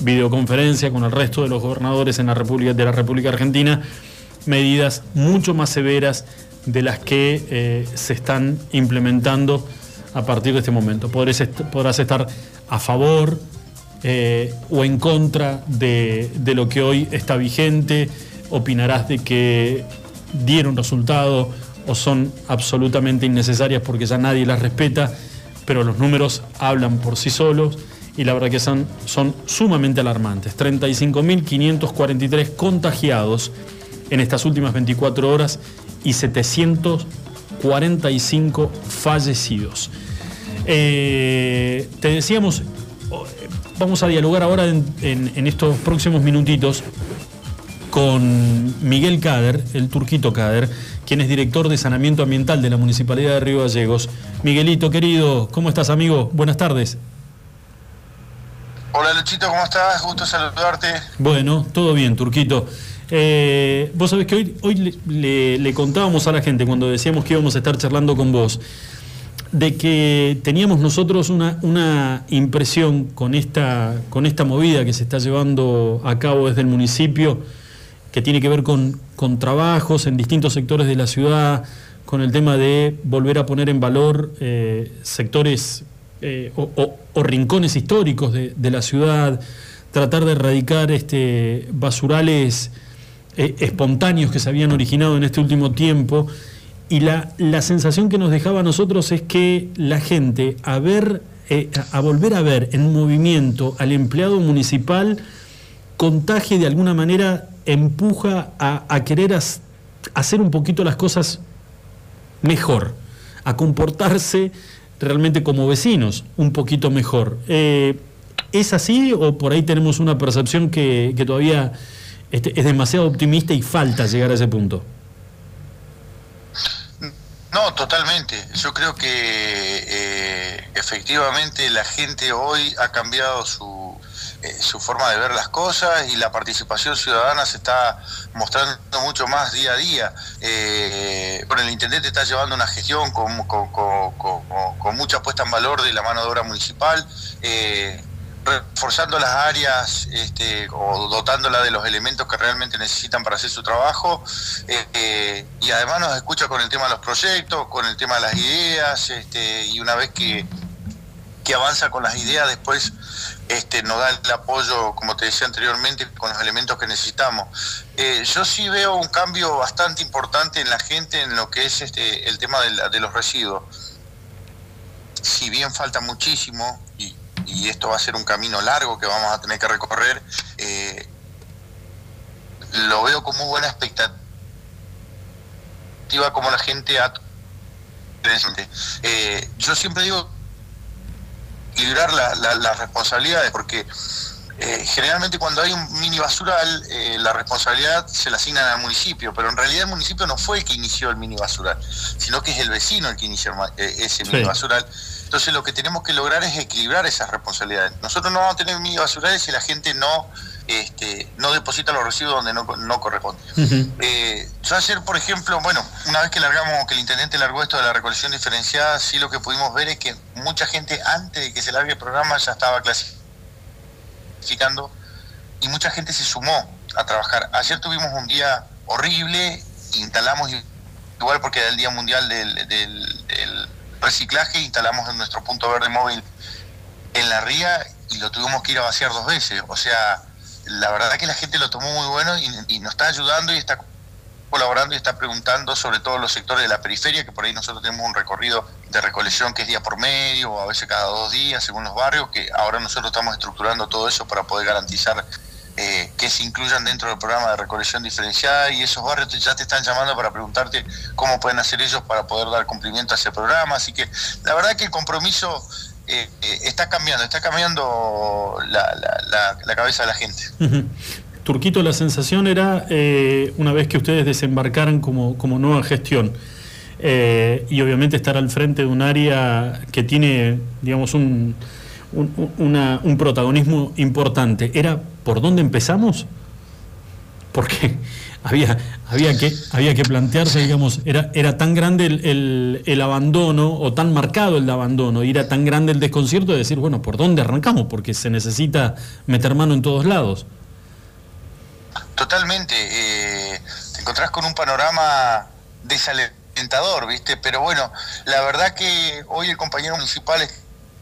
videoconferencia con el resto de los gobernadores en la República, de la República Argentina, medidas mucho más severas de las que eh, se están implementando a partir de este momento. Podrás, podrás estar a favor eh, o en contra de, de lo que hoy está vigente, opinarás de que dieron resultado o son absolutamente innecesarias porque ya nadie las respeta, pero los números hablan por sí solos y la verdad que son, son sumamente alarmantes. 35.543 contagiados en estas últimas 24 horas y 745 fallecidos. Eh, te decíamos, vamos a dialogar ahora en, en estos próximos minutitos con Miguel Cader, el turquito Cader, quien es director de saneamiento ambiental de la Municipalidad de Río Gallegos. Miguelito, querido, ¿cómo estás, amigo? Buenas tardes. Hola, Luchito, ¿cómo estás? Gusto saludarte. Bueno, todo bien, Turquito. Eh, vos sabés que hoy, hoy le, contábamos a la gente cuando decíamos que íbamos a estar charlando con vos, de que teníamos nosotros una, una impresión con esta, con esta movida que se está llevando a cabo desde el municipio que tiene que ver con, con trabajos en distintos sectores de la ciudad, con el tema de volver a poner en valor eh, sectores eh, o, rincones históricos de, la ciudad, tratar de erradicar este, basurales eh, espontáneos que se habían originado en este último tiempo. Y la, la sensación que nos dejaba a nosotros es que la gente, a, ver, a volver a ver en movimiento al empleado municipal, contagie de alguna manera empuja a, querer hacer un poquito las cosas mejor, a comportarse realmente como vecinos un poquito mejor. Eh, ¿Es así o por ahí tenemos una percepción que, todavía este, es demasiado optimista y falta llegar a ese punto? No, totalmente. Yo creo que eh, efectivamente la gente hoy ha cambiado su, eh, su forma de ver las cosas y la participación ciudadana se está mostrando mucho más día a día. Eh, bueno, el intendente está llevando una gestión con, mucha puesta en valor de la mano de obra municipal. Eh, reforzando las áreas este, o dotándola de los elementos que realmente necesitan para hacer su trabajo y además nos escucha con el tema de los proyectos, con el tema de las ideas este, y una vez que, que avanza con las ideas después este, nos da el apoyo, como te decía anteriormente, con los elementos que necesitamos. Eh, yo sí veo un cambio bastante importante en la gente en lo que es este, el tema de, los residuos. Si bien falta muchísimo, y, esto va a ser un camino largo que vamos a tener que recorrer, eh, lo veo con muy buena expectativa como la gente ha... Eh, yo siempre digo equilibrar las responsabilidades, porque eh, generalmente cuando hay un mini basural, eh, la responsabilidad se la asignan al municipio, pero en realidad el municipio no fue el que inició el mini basural, sino que es el vecino el que inició eh, ese mini basural. Entonces lo que tenemos que lograr es equilibrar esas responsabilidades. Nosotros no vamos a tener mini basurales si la gente no este, no deposita los residuos donde no, no corresponde. Eh, yo ayer, por ejemplo, bueno, una vez que largamos, que el intendente largó esto de la recolección diferenciada, sí lo que pudimos ver es que mucha gente antes de que se largue el programa ya estaba clasificando y mucha gente se sumó a trabajar. Ayer tuvimos un día horrible, instalamos igual porque era el Día Mundial del, del reciclaje, instalamos en nuestro punto verde móvil en la ría y lo tuvimos que ir a vaciar dos veces. O sea, la verdad que la gente lo tomó muy bueno y, nos está ayudando y está colaborando y está preguntando sobre todos los sectores de la periferia, que por ahí nosotros tenemos un recorrido de recolección que es día por medio o a veces cada dos días según los barrios, que ahora nosotros estamos estructurando todo eso para poder garantizar eh, que se incluyan dentro del programa de recolección diferenciada y esos barrios ya te están llamando para preguntarte cómo pueden hacer ellos para poder dar cumplimiento a ese programa. Así que la verdad que el compromiso eh, eh, está cambiando, está cambiando la, cabeza de la gente. Turquito, la sensación era, una vez que ustedes desembarcaran como, como nueva gestión, y obviamente estar al frente de un área que tiene, digamos, un, un protagonismo importante, era por dónde empezamos, porque había, había, que, había que plantearse, digamos, era, era tan grande el, abandono o tan marcado el abandono, y era tan grande el desconcierto de decir, bueno, ¿por dónde arrancamos? Porque se necesita meter mano en todos lados. Totalmente, eh, te encontrás con un panorama desalentador, ¿viste? Pero bueno, la verdad que hoy el compañero municipal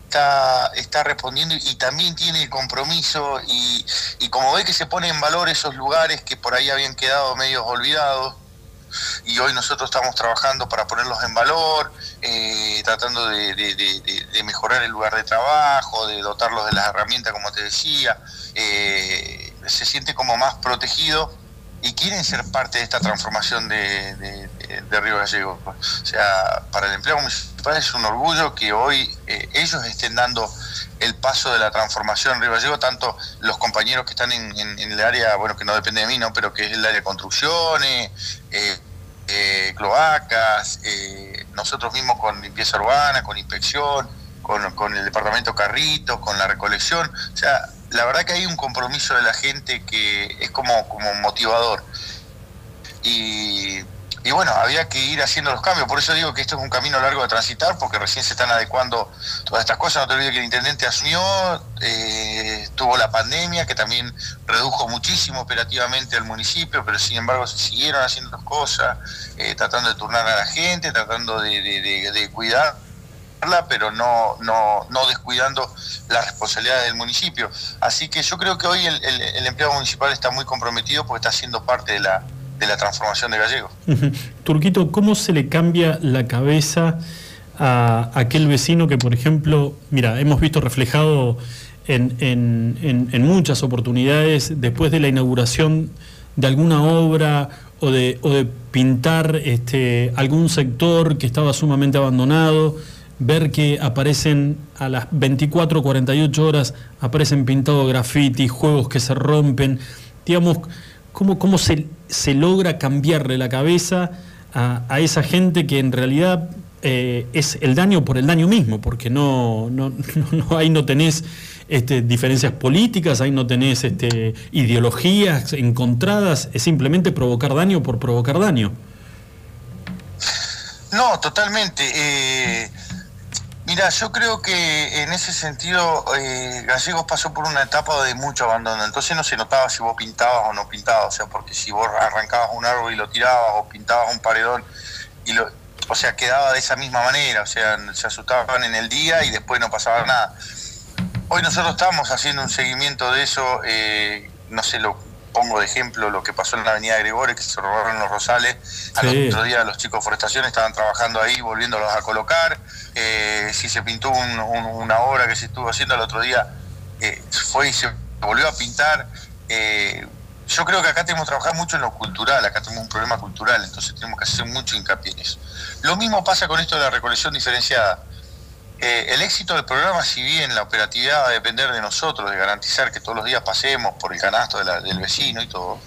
está, está respondiendo y también tiene el compromiso y, como ve que se pone en valor esos lugares que por ahí habían quedado medios olvidados y hoy nosotros estamos trabajando para ponerlos en valor, eh, tratando de, mejorar el lugar de trabajo, de dotarlos de las herramientas, como te decía, eh, se siente como más protegido y quieren ser parte de esta transformación de, de, Río Gallego. O sea, para el empleo municipal es un orgullo que hoy eh, ellos estén dando el paso de la transformación en Río Gallego, tanto los compañeros que están en, el área, bueno, que no depende de mí, ¿no? pero que es el área de construcciones, eh, eh, cloacas, nosotros mismos con limpieza urbana, con inspección, con, con el departamento Carritos, con la recolección. O sea, la verdad que hay un compromiso de la gente que es como, como motivador. Y, bueno, había que ir haciendo los cambios. Por eso digo que esto es un camino largo de transitar, porque recién se están adecuando todas estas cosas. No te olvides que el intendente asumió, eh, tuvo la pandemia, que también redujo muchísimo operativamente al municipio, pero sin embargo se siguieron haciendo las cosas, eh, tratando de turnar a la gente, tratando de, de, pero no, no, no descuidando la responsabilidad del municipio. Así que yo creo que hoy el, el, empleado municipal está muy comprometido porque está siendo parte de la, de la transformación de Gallegos. Turquito, ¿cómo se le cambia la cabeza a aquel vecino que, por ejemplo, mira, hemos visto reflejado en, en, en, muchas oportunidades después de la inauguración de alguna obra o de, o de pintar este, algún sector que estaba sumamente abandonado? ver que aparecen a las 24 48 horas, aparecen pintados graffiti, juegos que se rompen, digamos, cómo, cómo se, se logra cambiarle la cabeza a, esa gente que en realidad eh, es el daño por el daño mismo, porque no, no, no, ahí no tenés este, diferencias políticas, ahí no tenés este, ideologías encontradas, es simplemente provocar daño por provocar daño. No, totalmente. Eh, Mira, yo creo que en ese sentido eh, Gallegos pasó por una etapa de mucho abandono, entonces no se notaba si vos pintabas o no pintabas, o sea, porque si vos arrancabas un árbol y lo tirabas o pintabas un paredón y lo, o sea, quedaba de esa misma manera, o sea, se asustaban en el día y después no pasaba nada. Hoy nosotros estamos haciendo un seguimiento de eso, eh, no sé, lo pongo de ejemplo lo que pasó en la avenida Gregorio, que se robaron los rosales. Al otro día los chicos de forestación estaban trabajando ahí, volviéndolos a colocar. Eh, si se pintó una obra que se estuvo haciendo el otro día, eh, fue y se volvió a pintar. Eh, yo creo que acá tenemos que trabajar mucho en lo cultural, acá tenemos un problema cultural, entonces tenemos que hacer mucho hincapié en eso. Lo mismo pasa con esto de la recolección diferenciada. Eh, el éxito del programa, si bien la operatividad va a depender de nosotros, de garantizar que todos los días pasemos por el canasto del vecino y todo,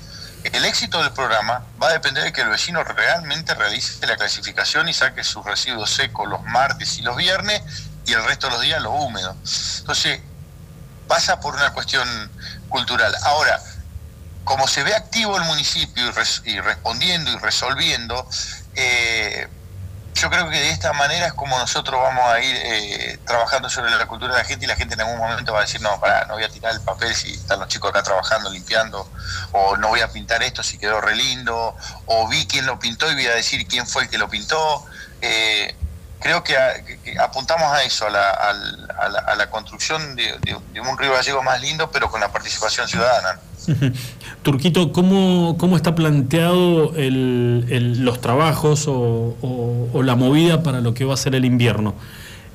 el éxito del programa va a depender de que el vecino realmente realice la clasificación y saque sus residuos secos los martes y los viernes y el resto de los días los húmedos. Entonces, pasa por una cuestión cultural. Ahora, como se ve activo el municipio y, respondiendo y resolviendo, eh, yo creo que de esta manera es como nosotros vamos a ir eh, trabajando sobre la cultura de la gente y la gente en algún momento va a decir, no, pará, no voy a tirar el papel si están los chicos acá trabajando, limpiando, o no voy a pintar esto si quedó re lindo, o vi quién lo pintó y voy a decir quién fue el que lo pintó. Eh, creo que, apuntamos a eso, a la, a la- a la construcción de, de- de un río gallego más lindo, pero con la participación ciudadana. Turquito, ¿cómo, cómo está planteado el- los trabajos o, la movida para lo que va a ser el invierno?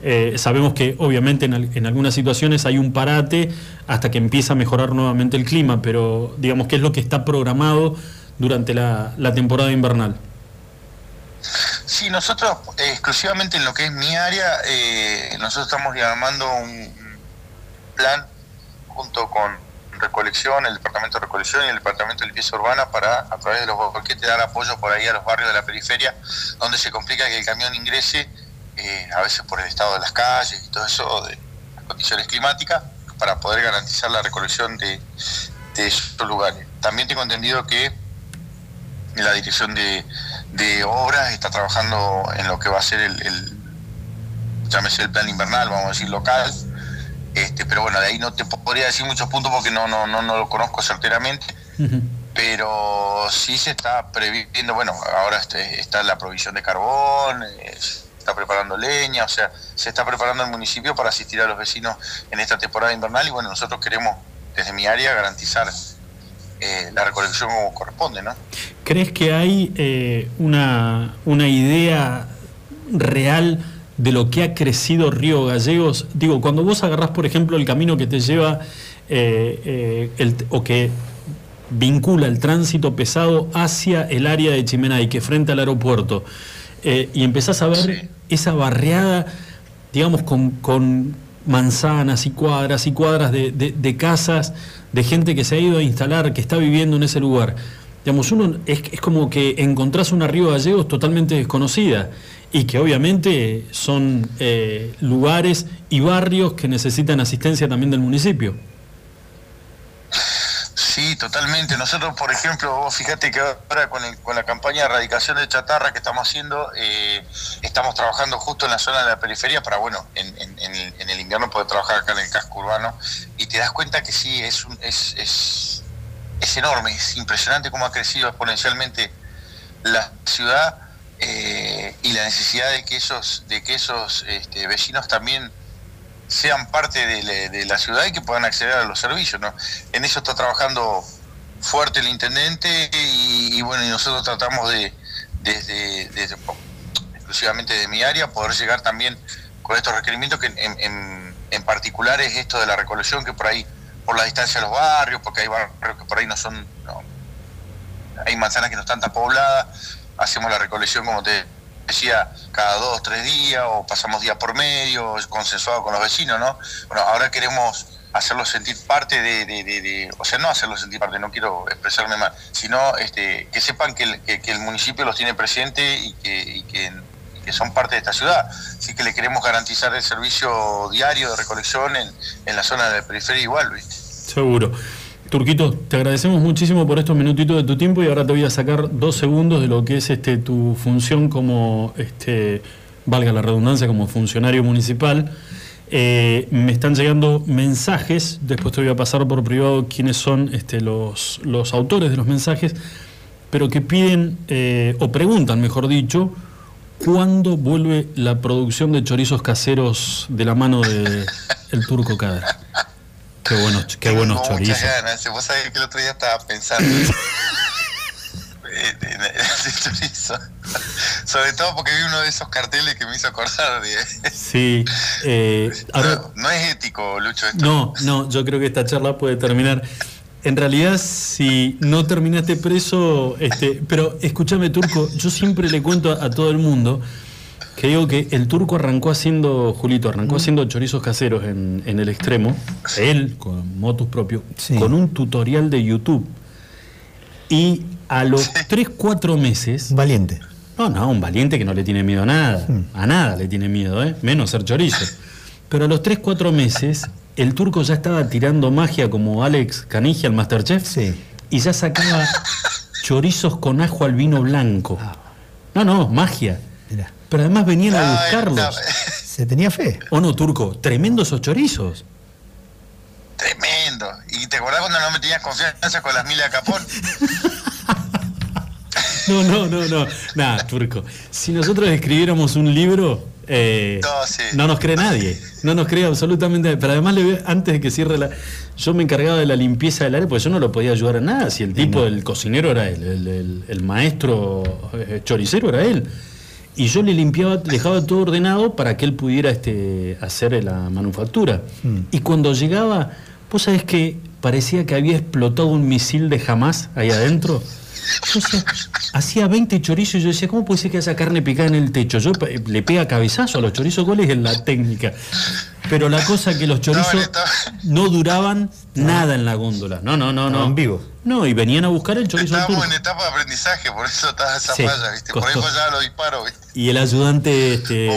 Eh, sabemos que obviamente en, al- en algunas situaciones hay un parate hasta que empieza a mejorar nuevamente el clima, pero digamos, ¿qué es lo que está programado durante la, la temporada invernal? Sí, nosotros eh, exclusivamente en lo que es mi área, eh, nosotros estamos llamando un plan junto con Recolección, el Departamento de Recolección y el Departamento de Limpieza Urbana para, a través de los boquetes, dar apoyo por ahí a los barrios de la periferia, donde se complica que el camión ingrese, eh, a veces por el estado de las calles y todo eso, de las condiciones climáticas, para poder garantizar la recolección de, de esos lugares. También tengo entendido que la dirección de, obras está trabajando en lo que va a ser el, el llámese el plan invernal, vamos a decir local. Este, pero bueno, de ahí no te podría decir muchos puntos porque no, no, no, no lo conozco certeramente, pero sí se está previendo, bueno, ahora este- está la provisión de carbón, eh, se está preparando leña, o sea, se está preparando el municipio para asistir a los vecinos en esta temporada invernal y bueno, nosotros queremos desde mi área garantizar eh, la recolección como corresponde, ¿no? ¿Crees que hay eh, una, una idea real de lo que ha crecido Río Gallegos? Digo, cuando vos agarrás, por ejemplo, el camino que te lleva eh, eh, el- o que vincula el tránsito pesado hacia el área de Chimenay, que frente al aeropuerto, eh, y empezás a ver esa barriada, digamos, con, con manzanas y cuadras y cuadras de, de- de casas, de gente que se ha ido a instalar, que está viviendo en ese lugar. Digamos, uno es, es como que encontrás una Río Gallegos totalmente desconocida y que obviamente son eh, lugares y barrios que necesitan asistencia también del municipio. Sí, totalmente. Nosotros, por ejemplo, vos fíjate que ahora con, con la campaña de erradicación de chatarra que estamos haciendo, eh, estamos trabajando justo en la zona de la periferia para, bueno, en, en- el, invierno poder trabajar acá en el casco urbano. Y te das cuenta que sí, es, un- es, es enorme, es impresionante cómo ha crecido exponencialmente la ciudad eh, y la necesidad de que esos, de que esos este, vecinos también sean parte de, la- ciudad y que puedan acceder a los servicios. ¿no? En eso está trabajando fuerte el intendente y, bueno, nosotros tratamos de, desde, desde- exclusivamente de mi área, poder llegar también con estos requerimientos que en, en- en particular es esto de la recolección, que por ahí, por la distancia de los barrios, porque hay barrios que por ahí no son, no, hay manzanas que no están tan pobladas, hacemos la recolección, como te decía, cada dos, tres días, o pasamos día por medio, consensuado con los vecinos, ¿no? Bueno, ahora queremos hacerlos sentir parte de, de- de- de- o sea, no hacerlos sentir parte, no quiero expresarme mal, sino este, que sepan que el, que- que el municipio los tiene presente y que, y que, que son parte de esta ciudad. Así que le queremos garantizar el servicio diario de recolección en, en la zona de la periferia igual, ¿viste? Seguro. Turquito, te agradecemos muchísimo por estos minutitos de tu tiempo y ahora te voy a sacar dos segundos de lo que es este tu función como, este, valga la redundancia, como funcionario municipal. Eh, me están llegando mensajes, después te voy a pasar por privado quiénes son este, los, los autores de los mensajes, pero que piden, eh, o preguntan, mejor dicho, ¿cuándo vuelve la producción de chorizos caseros de la mano de el turco Cadra? Qué buenos, qué buenos Tengo chorizos. Muchas ganas. Vos sabés que el otro día estaba pensando en, en- en el chorizo. Sobre todo porque vi uno de esos carteles que me hizo acordar de... Sí. eh, ahora- No es ético, Lucho, esto. no, no, yo creo que esta charla puede terminar. En realidad, si no terminaste preso, este, pero escúchame, Turco, yo siempre le cuento a, a todo el mundo que digo que el turco arrancó haciendo, Julito, arrancó haciendo chorizos caseros en, en el extremo, él con motus propio, con un tutorial de YouTube. Y a los 3, 4 meses. Valiente. No, no, un valiente que no le tiene miedo a nada. A nada le tiene miedo, ¿eh? Menos ser chorizo. Pero a los 3, 4 meses, el turco ya estaba tirando magia como Alex Canigia, el Masterchef. Y ya sacaba chorizos con ajo al vino blanco. No, no, magia. Pero además venían a buscarlos. Se tenía fe. ¿O no, turco? Tremendos esos chorizos. Tremendo. ¿Y te acordás cuando no me tenías confianza con las milas de capón? No, no, no, no. Nada, turco. Si nosotros escribiéramos un libro, eh, no, nos cree nadie. No nos cree absolutamente nadie. Pero además, le antes de que cierre la. Yo me encargaba de la limpieza del área, porque yo no lo podía ayudar a nada. Si el tipo, el cocinero era él, el, el maestro eh, choricero era él. Y yo le limpiaba, dejaba todo ordenado para que él pudiera este, hacer la manufactura. Mm. Y cuando llegaba, vos sabés que parecía que había explotado un misil de jamás ahí adentro. Entonces, hacía 20 chorizos y yo decía, ¿cómo puede ser que haya carne picada en el techo? Yo le pega cabezazo a los chorizos, ¿cuál es la técnica? Pero la cosa es que los chorizos no duraban nada en la góndola. No, no, no, no. En vivo. No, y venían a buscar el chorizo. Estábamos en etapa de aprendizaje, por eso estaba esa falla, ¿viste? Por eso ya lo disparo, ¿viste? Y el ayudante, este,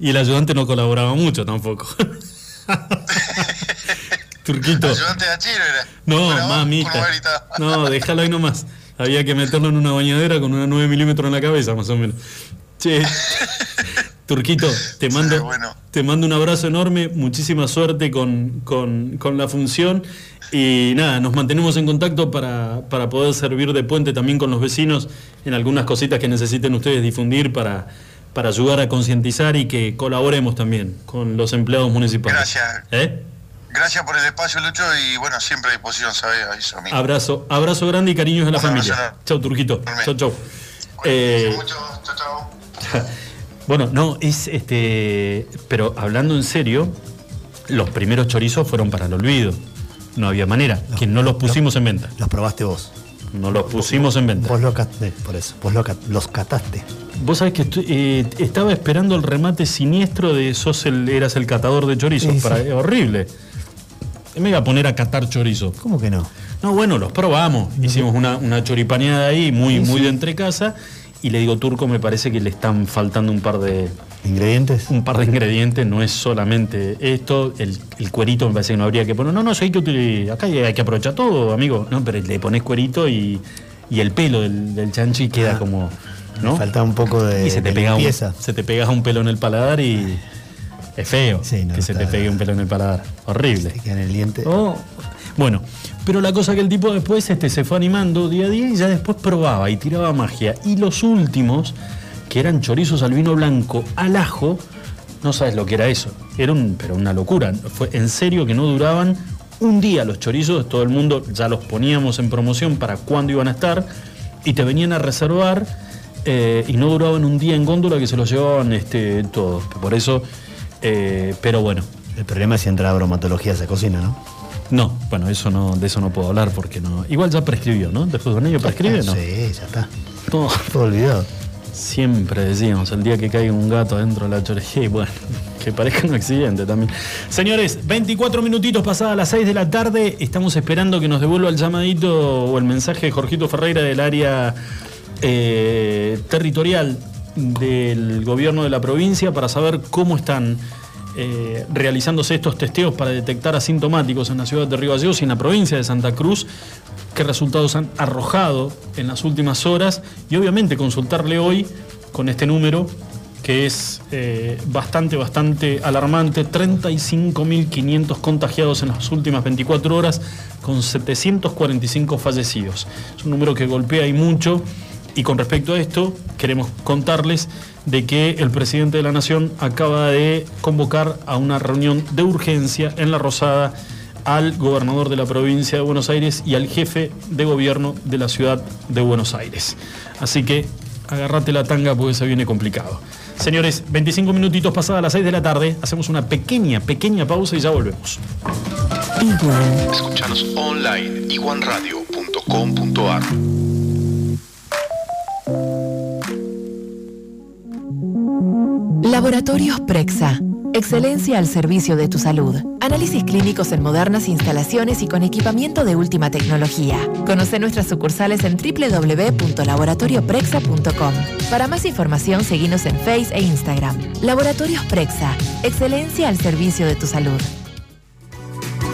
y el ayudante no colaboraba mucho tampoco. Turquito. ¿Ayudante de Achiro era? No, mamita. No, déjalo ahí nomás. Había que meterlo en una bañadera con una 9 milímetros en la cabeza, más o menos. Che. Turquito, te mando, te mando un abrazo enorme, muchísima suerte con, la función y nada, nos mantenemos en contacto para, poder servir de puente también con los vecinos en algunas cositas que necesiten ustedes difundir para, para ayudar a concientizar y que colaboremos también con los empleados municipales. Gracias. ¿Eh? Gracias por el espacio, Lucho, y bueno, siempre a disposición, ¿sabes? Abrazo, abrazo grande y cariños de la familia. Chau, Turquito. Chau, chau. Eh, mucho. Chau, chau. Bueno, no, es este. Pero hablando en serio, los primeros chorizos fueron para el olvido. No había manera, que no los pusimos en venta. Los probaste vos. No los pusimos en venta. Vos lo cataste, por eso, vos los cataste. Vos sabés que eh, estaba esperando el remate siniestro de sos el, eras el catador de chorizos. para, horrible. Me iba a poner a catar chorizos. ¿Cómo que no? No, bueno, los probamos. Hicimos una, una choripaneada ahí, muy, muy de entre casa y le digo, Turco, me parece que le están faltando un par de... ¿Ingredientes? Un par de ingredientes, no es solamente esto, el, cuerito me parece que no habría que poner. No, no, hay que utilizar, acá hay, que aprovechar todo, amigo. No, pero le pones cuerito y, el pelo del, chanchi queda ah, como... ¿no? Falta un poco de, y se te pega un, Se te pega un pelo en el paladar y... Es feo que se te pegue un pelo en el paladar. Horrible. Se queda en el diente. Oh, bueno, pero la cosa que el tipo después este, se fue animando día a día y ya después probaba y tiraba magia. Y los últimos, que eran chorizos al vino blanco al ajo, no sabes lo que era eso. Era un, pero una locura. Fue en serio que no duraban un día los chorizos, todo el mundo ya los poníamos en promoción para cuándo iban a estar y te venían a reservar eh, y no duraban un día en góndola que se los llevaban este, todos. Por eso, eh, pero bueno. El problema es si entra bromatología a esa cocina, ¿no? No, bueno, eso no, de eso no puedo hablar porque no. Igual ya prescribió, ¿no? Después de un año prescribe, ¿no? Sí, ya está. Todo, todo olvidado. Siempre decíamos, el día que caiga un gato dentro de la chorejía, y bueno, que parezca un accidente también. Señores, 24 minutitos pasadas las 6 de la tarde, estamos esperando que nos devuelva el llamadito o el mensaje de Jorgito Ferreira del área eh, territorial del gobierno de la provincia para saber cómo están eh, realizándose estos testeos para detectar asintomáticos en la ciudad de Río Gallegos y en la provincia de Santa Cruz, qué resultados han arrojado en las últimas horas. Y obviamente consultarle hoy con este número que es eh, bastante, bastante alarmante, 35.500 contagiados en las últimas 24 horas con 745 fallecidos. Es un número que golpea y mucho y con respecto a esto queremos contarles de que el presidente de la Nación acaba de convocar a una reunión de urgencia en La Rosada al gobernador de la provincia de Buenos Aires y al jefe de gobierno de la ciudad de Buenos Aires. Así que agárrate la tanga porque se viene complicado. Señores, 25 minutitos pasadas las 6 de la tarde, hacemos una pequeña, pequeña pausa y ya volvemos. Escuchanos online, iguanradio.com.ar. Laboratorios Prexa. Excelencia al servicio de tu salud. Análisis clínicos en modernas instalaciones y con equipamiento de última tecnología. Conoce nuestras sucursales en www.laboratorioprexa.com. Para más información, seguinos en Face e Instagram. Laboratorios Prexa. Excelencia al servicio de tu salud.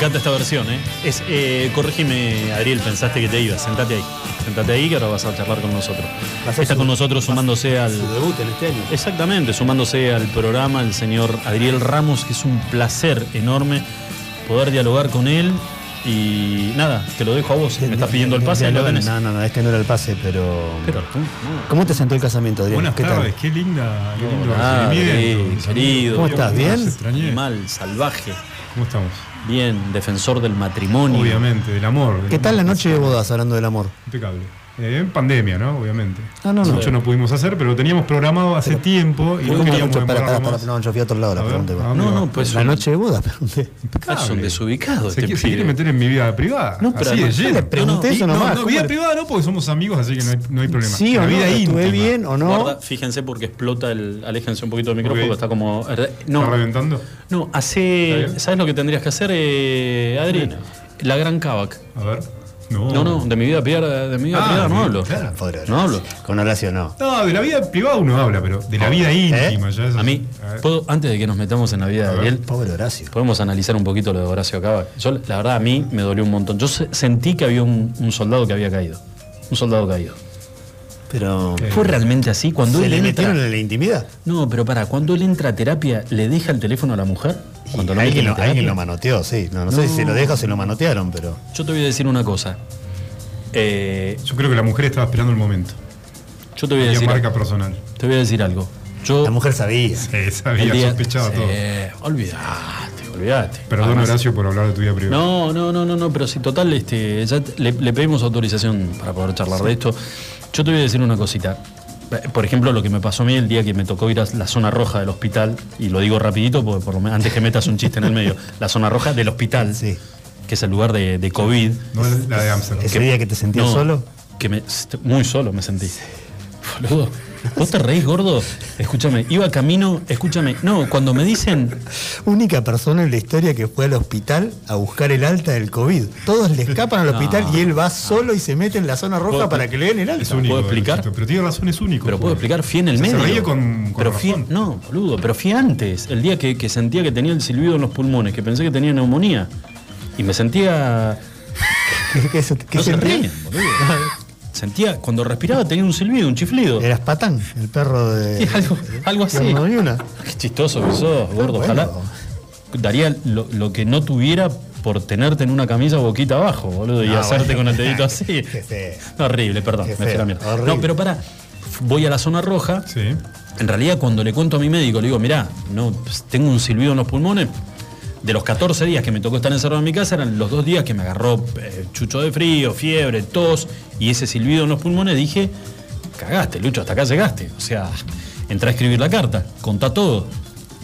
encanta esta versión, ¿eh? Es, eh, corrígeme, Ariel, pensaste que te ibas. Sentate ahí. Sentate ahí que ahora vas a charlar con nosotros. Está con nosotros sumándose al. Su debut en este año. Exactamente, sumándose al programa el señor Adriel Ramos, que es un placer enorme poder dialogar con él. Y nada, te lo dejo a vos. Me estás pidiendo el pase, ahí lo tenés. No, no, no, este no era el pase, pero. Pero, ¿Cómo te sentó el casamiento, Adrián? Buenas ¿Qué tal? tardes, qué linda, qué lindo Ah, querido. ¿Cómo estás? ¿Bien? Mal, salvaje. ¿Cómo estamos? Bien, defensor del matrimonio. Obviamente, del amor. del ¿Qué tal la noche de bodas hablando del amor? Impecable. Eh, en pandemia, ¿no? Obviamente. No, no, no. Mucho no pudimos hacer, pero lo teníamos programado hace tiempo y no ¿Cómo queríamos mucho? Demorarlo espera, más. no, yo fui a otro lado la pregunta. ¿a dónde No, no, pues La noche de bodas, pregunté. Es un desubicado Se, este quiere, se quiere meter en mi vida privada. No, pero así de le pregunté No, no, eso y- nomás, No, no, ¿cómo vida privada no, porque somos amigos, así que no hay, no hay problema. Sí o La no, vida íntima. bien o no. Guarda, fíjense porque explota el. Aléjense un poquito del micrófono, Ok. porque está como. No, ¿Está reventando? no, ¿Está hace. ¿Sabes lo que tendrías que hacer, eh, Adri? La gran Kavak. A ver. No. No, no, de mi vida privada, de mi vida Ah, privada no bien, hablo. claro. Pobre Horacio. No hablo. Con Horacio no. No, de la vida privada uno habla, pero de la vida íntima ya es A mí. A puedo, antes de que nos metamos en la vida de. Ariel, Pobre Horacio. podemos analizar un poquito lo de Horacio. Yo, la verdad, a mí me dolió un montón. Yo se- sentí que había un, un soldado que había caído. Un soldado caído. Pero. ¿Fue realmente así? Cuando ¿Se él le entra- metieron en la intimidad? No, pero para, cuando él entra a terapia, ¿le deja el teléfono a la mujer? Cuando lo alguien, lo, terapia. alguien lo manoteó, sí. No, no, sé si se lo deja o se lo manotearon, pero. Yo te voy a decir una cosa. Eh, Yo creo que la mujer estaba esperando el momento. yo te voy a Había decir. marca personal. Te voy a decir algo. Yo. La mujer sabía. Sí, sabía, día- sospechaba Sí, todo. Olvídate, olvídate. Perdón, Además- Horacio, por hablar de tu vida privada. No, no, no, no, no, pero si total, este, ya te- le, le pedimos autorización para poder charlar de esto. Yo te voy a decir una cosita. Por ejemplo, lo que me pasó a mí el día que me tocó ir a la zona roja del hospital, y lo digo rapidito, porque por lo menos antes que metas un chiste en el medio, la zona roja del hospital, Sí. que es el lugar de, de COVID. No es la de Amsterdam. Ese día que te sentías No, solo. Que me, muy solo me sentí. Boludo, ¿vos te reís, gordo? Escúchame, iba camino, escúchame. No, cuando me dicen, Única persona en la historia que fue al hospital a buscar el alta del COVID. Todos le escapan al hospital y él va solo y se mete en la zona roja ¿Puedo- para que le den el Es alta. único. ¿Puedo explicar? Pero tiene razón, es único. pero puedo explicar, fui en el Se medio. reía con- con pero fui, razón. no, boludo, pero fui antes, el día que, que sentía que tenía el silbido en los pulmones, que pensé que tenía neumonía. Y me sentía. ¿Qué, qué, qué- qué no se sentía? ríen, boludo. Sentía, cuando respiraba tenía un silbido, un chiflido. Eras Patán, el perro de. Sí, algo, algo así. de Una. Qué chistoso que sos, gordo. bueno. Ojalá daría lo, lo que no tuviera por tenerte en una camisa boquita abajo, boludo, y Ah, hacerte bueno. con el dedito así. No, horrible, perdón, Qué me fui a feo, la mierda. horrible. No, pero pará, voy a la zona roja. Sí. En realidad, cuando le cuento a mi médico, le digo, mirá, no, tengo un silbido en los pulmones. De los 14 días que me tocó estar encerrado en mi casa, eran los dos días que me agarró eh, chucho de frío, fiebre, tos y ese silbido en los pulmones. Dije, cagaste, Lucho, hasta acá llegaste. O sea, entré a escribir la carta, contá todo,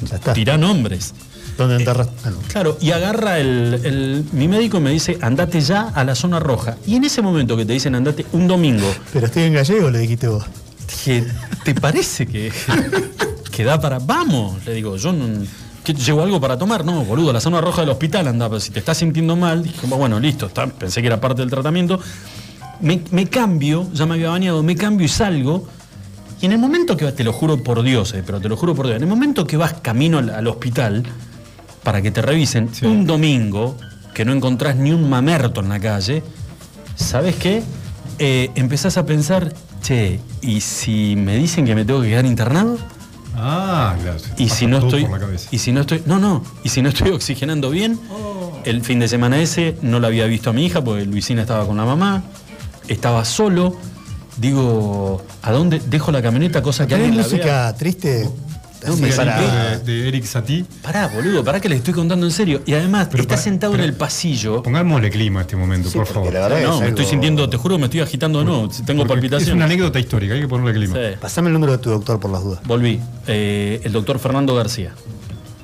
Ya está. tirá nombres. ¿Dónde enterras? Ah. Claro, y agarra el, el- Mi médico me dice, andate ya a la zona roja. Y en ese momento que te dicen, andate un domingo, Pero estoy en gallego, le dijiste vos. dije, ¿te parece que, que da para.? Vamos, le digo, yo no. ¿Qué, ¿Llevo algo para tomar? No, boludo, la zona roja del hospital anda, pero si te estás sintiendo mal, dije, bueno, listo, está, pensé que era parte del tratamiento. Me, me cambio, ya me había bañado, me cambio y salgo. Y en el momento que vas, te lo juro por Dios, eh, pero te lo juro por Dios, en el momento que vas camino al, al hospital para que te revisen, un domingo, que no encontrás ni un mamerto en la calle, ¿sabes qué? Eh, empezás a pensar, che, ¿y si me dicen que me tengo que quedar internado? Ah, claro. Y si no estoy. Y si no estoy. No, no. Y si no estoy oxigenando bien, el fin de semana ese no la había visto a mi hija porque Luisina estaba con la mamá. Estaba solo. Digo, ¿a dónde dejo la camioneta? Cosa que ¿Tenés alguien la vea? música triste? No, me para- de, de Eric Satie. Pará, boludo, pará que le estoy contando en serio. Y además, Pero está para- sentado en el pasillo. Pongámosle clima a este momento, Sí, por favor. la verdad No, es me estoy sintiendo, te juro, me estoy agitando nuevo. Tengo Porque palpitaciones. Es una anécdota histórica, hay que ponerle clima. Sí. Pasame el número de tu doctor por las dudas. Volví. Eh, el doctor Fernando García.